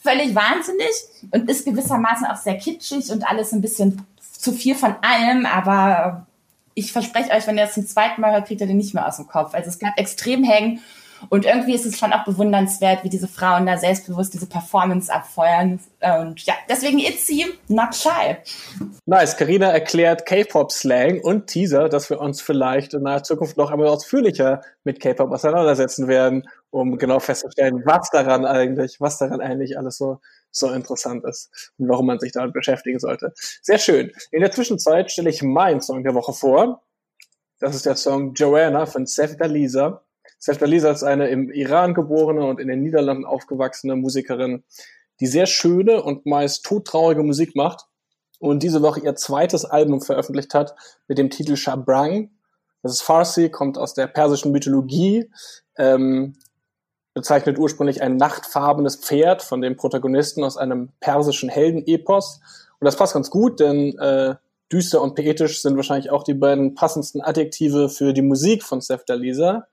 völlig wahnsinnig und ist gewissermaßen auch sehr kitschig und alles ein bisschen zu viel von allem, aber ich verspreche euch, wenn ihr das zum zweiten Mal hört, kriegt ihr den nicht mehr aus dem Kopf. Also es bleibt extrem hängen. Und irgendwie ist es schon auch bewundernswert, wie diese Frauen da selbstbewusst diese Performance abfeuern. Und ja, deswegen Itzy, not shy. Nice. Karina erklärt K-Pop-Slang und Teaser, dass wir uns vielleicht in naher Zukunft noch einmal ausführlicher mit K-Pop auseinandersetzen werden, um genau festzustellen, was daran eigentlich, was daran eigentlich alles so so interessant ist und warum man sich damit beschäftigen sollte. Sehr schön. In der Zwischenzeit stelle ich meinen Song der Woche vor. Das ist der Song Joanna von Sefta Lisa. Sefta Lisa ist eine im Iran geborene und in den Niederlanden aufgewachsene Musikerin, die sehr schöne und meist todtraurige Musik macht. und diese Woche ihr zweites Album veröffentlicht hat mit dem Titel Shabrang. Das ist Farsi, kommt aus der persischen Mythologie, ähm, bezeichnet ursprünglich ein nachtfarbenes Pferd von dem Protagonisten aus einem persischen Heldenepos. Und das passt ganz gut, denn äh, düster und poetisch sind wahrscheinlich auch die beiden passendsten Adjektive für die Musik von Sefta Lisa.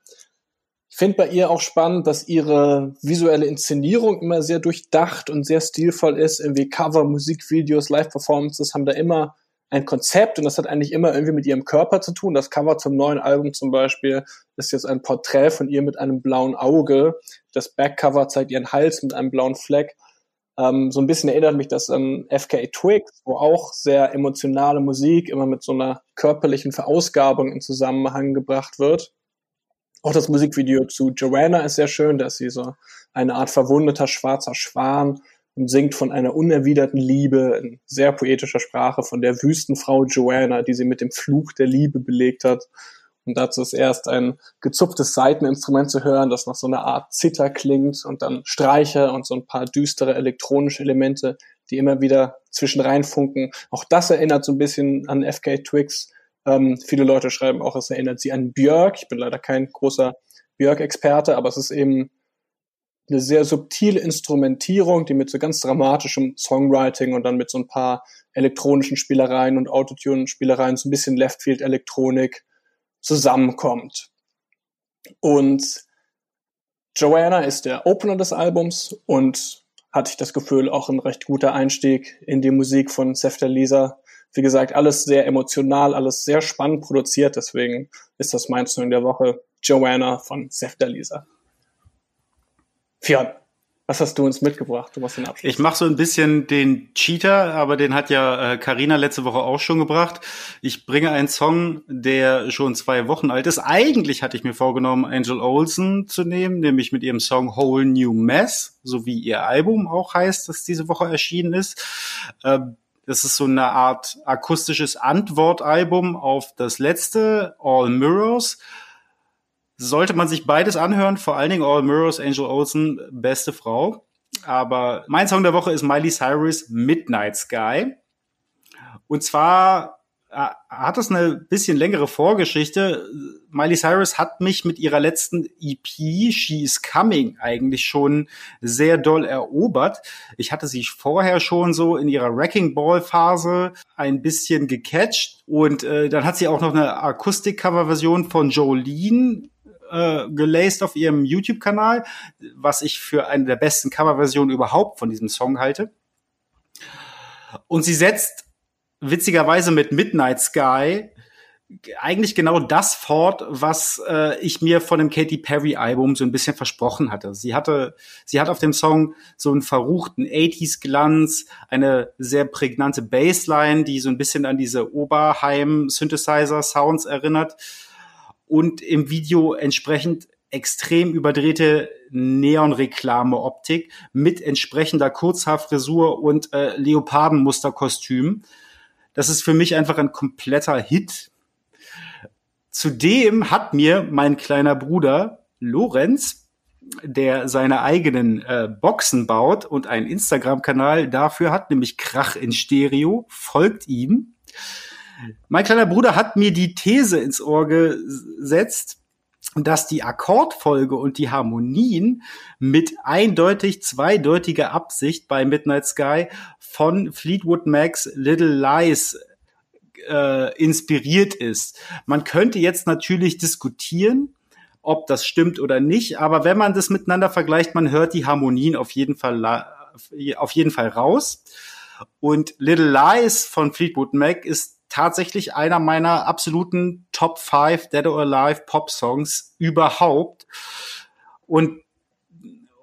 Ich finde bei ihr auch spannend, dass ihre visuelle Inszenierung immer sehr durchdacht und sehr stilvoll ist. Irgendwie Cover, Musikvideos, Live-Performances haben da immer ein Konzept und das hat eigentlich immer irgendwie mit ihrem Körper zu tun. Das Cover zum neuen Album zum Beispiel ist jetzt ein Porträt von ihr mit einem blauen Auge. Das Backcover zeigt ihren Hals mit einem blauen Fleck. Ähm, so ein bisschen erinnert mich das an FKA Twigs, wo auch sehr emotionale Musik immer mit so einer körperlichen Verausgabung in Zusammenhang gebracht wird. Auch das Musikvideo zu Joanna ist sehr schön, da ist sie so eine Art verwundeter schwarzer Schwan und singt von einer unerwiderten Liebe in sehr poetischer Sprache von der Wüstenfrau Joanna, die sie mit dem Fluch der Liebe belegt hat. Und dazu ist erst ein gezupftes Saiteninstrument zu hören, das nach so einer Art Zither klingt und dann Streicher und so ein paar düstere elektronische Elemente, die immer wieder zwischen reinfunken. Auch das erinnert so ein bisschen an FK Twigs. Ähm, viele Leute schreiben auch, es erinnert sie an Björk. Ich bin leider kein großer Björk-Experte, aber es ist eben eine sehr subtile Instrumentierung, die mit so ganz dramatischem Songwriting und dann mit so ein paar elektronischen Spielereien und Autotune-Spielereien, so ein bisschen Leftfield-Elektronik zusammenkommt. Und Joanna ist der Opener des Albums und hatte ich das Gefühl auch ein recht guter Einstieg in die Musik von Sefta Lisa. Wie gesagt, alles sehr emotional, alles sehr spannend produziert, deswegen ist das mein Song der Woche Joanna von Sefta Lisa. Fionn. Was hast du uns mitgebracht? Du machst den Abschluss. Ich mache so ein bisschen den Cheater, aber den hat ja Karina äh, letzte Woche auch schon gebracht. Ich bringe einen Song, der schon zwei Wochen alt ist. Eigentlich hatte ich mir vorgenommen, Angel Olsen zu nehmen, nämlich mit ihrem Song Whole New Mess, so wie ihr Album auch heißt, das diese Woche erschienen ist. Äh, das ist so eine Art akustisches Antwortalbum auf das letzte, All Mirrors sollte man sich beides anhören, vor allen Dingen All Mirrors, Angel Olsen, beste Frau. Aber mein Song der Woche ist Miley Cyrus Midnight Sky. Und zwar äh, hat es eine bisschen längere Vorgeschichte. Miley Cyrus hat mich mit ihrer letzten EP, She is Coming, eigentlich schon sehr doll erobert. Ich hatte sie vorher schon so in ihrer Wrecking Ball Phase ein bisschen gecatcht und äh, dann hat sie auch noch eine Akustik-Cover-Version von Jolene äh, gelaced auf ihrem YouTube-Kanal, was ich für eine der besten Coverversionen überhaupt von diesem Song halte. Und sie setzt witzigerweise mit Midnight Sky eigentlich genau das fort, was äh, ich mir von dem Katy Perry Album so ein bisschen versprochen hatte. Sie hatte, sie hat auf dem Song so einen verruchten 80s Glanz, eine sehr prägnante Bassline, die so ein bisschen an diese Oberheim Synthesizer Sounds erinnert und im Video entsprechend extrem überdrehte Neonreklame-Optik mit entsprechender Kurzhaarfrisur und äh, Leopardenmusterkostüm. Das ist für mich einfach ein kompletter Hit. Zudem hat mir mein kleiner Bruder Lorenz, der seine eigenen äh, Boxen baut und einen Instagram-Kanal dafür hat, nämlich Krach in Stereo, folgt ihm mein kleiner Bruder hat mir die These ins Ohr gesetzt, dass die Akkordfolge und die Harmonien mit eindeutig zweideutiger Absicht bei Midnight Sky von Fleetwood Macs Little Lies äh, inspiriert ist. Man könnte jetzt natürlich diskutieren, ob das stimmt oder nicht, aber wenn man das miteinander vergleicht, man hört die Harmonien auf jeden Fall auf jeden Fall raus. Und Little Lies von Fleetwood Mac ist tatsächlich einer meiner absoluten Top 5 Dead or Alive Pop Songs überhaupt. Und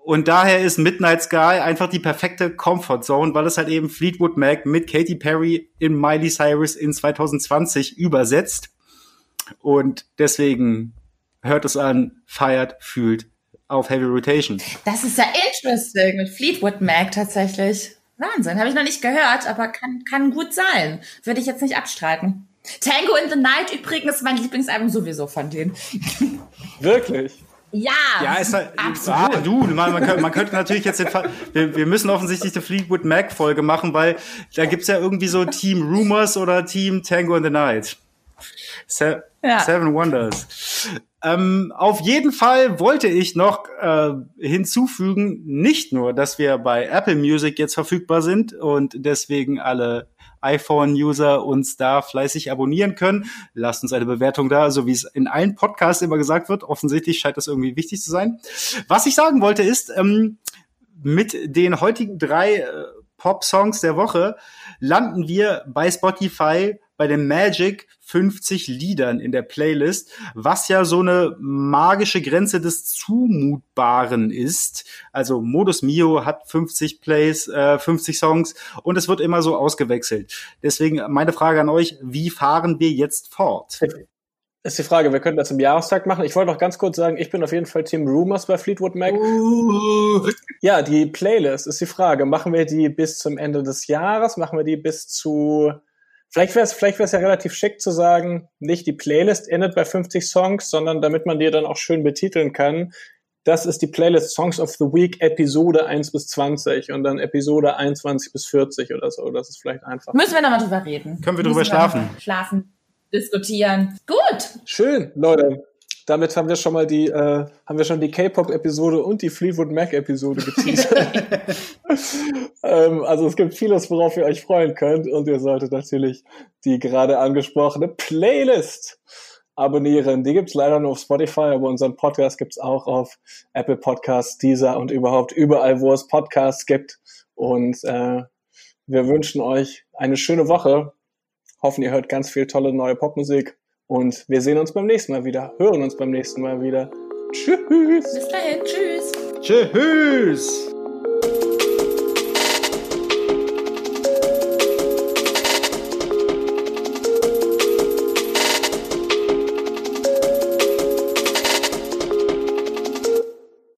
und daher ist Midnight Sky einfach die perfekte Comfort Zone, weil es halt eben Fleetwood Mac mit Katy Perry in Miley Cyrus in 2020 übersetzt. Und deswegen hört es an, feiert, fühlt auf Heavy Rotation. Das ist ja interesting mit Fleetwood Mac tatsächlich. Wahnsinn, habe ich noch nicht gehört, aber kann, kann gut sein. Würde ich jetzt nicht abstreiten. Tango in the Night übrigens ist mein Lieblingsalbum sowieso von denen. *laughs* Wirklich? Ja, ja ist halt, absolut. Ah, du, man, man, könnte, man könnte natürlich jetzt den Fall, wir, wir müssen offensichtlich eine Fleetwood Mac Folge machen, weil da gibt's ja irgendwie so Team Rumors oder Team Tango in the Night. Se ja. Seven Wonders. Ähm, auf jeden Fall wollte ich noch äh, hinzufügen, nicht nur, dass wir bei Apple Music jetzt verfügbar sind und deswegen alle iPhone-User uns da fleißig abonnieren können. Lasst uns eine Bewertung da, so wie es in allen Podcasts immer gesagt wird. Offensichtlich scheint das irgendwie wichtig zu sein. Was ich sagen wollte ist, ähm, mit den heutigen drei äh, Pop-Songs der Woche landen wir bei Spotify bei den Magic 50 Liedern in der Playlist, was ja so eine magische Grenze des Zumutbaren ist. Also Modus Mio hat 50 Plays, äh, 50 Songs und es wird immer so ausgewechselt. Deswegen meine Frage an euch, wie fahren wir jetzt fort? ist die Frage, wir könnten das im Jahrestag machen. Ich wollte noch ganz kurz sagen, ich bin auf jeden Fall Team Rumors bei Fleetwood Mac. Uh. Ja, die Playlist ist die Frage. Machen wir die bis zum Ende des Jahres? Machen wir die bis zu Vielleicht wäre es vielleicht wär's ja relativ schick zu sagen, nicht die Playlist endet bei 50 Songs, sondern damit man dir dann auch schön betiteln kann, das ist die Playlist Songs of the Week Episode 1 bis 20 und dann Episode 21 bis 40 oder so. Das ist vielleicht einfach. Müssen wir nochmal drüber reden. Können wir drüber schlafen? Schlafen, diskutieren. Gut. Schön, Leute damit haben wir schon mal die, äh, haben wir schon die K-Pop-Episode und die Fleetwood Mac-Episode geteasert. *laughs* ähm, also es gibt vieles, worauf ihr euch freuen könnt und ihr solltet natürlich die gerade angesprochene Playlist abonnieren. Die gibt's leider nur auf Spotify, aber unseren Podcast gibt's auch auf Apple Podcasts, Deezer und überhaupt überall, wo es Podcasts gibt. Und äh, wir wünschen euch eine schöne Woche. Hoffen, ihr hört ganz viel tolle neue Popmusik. Und wir sehen uns beim nächsten Mal wieder, hören uns beim nächsten Mal wieder. Tschüss. Bis dahin, tschüss. Tschüss.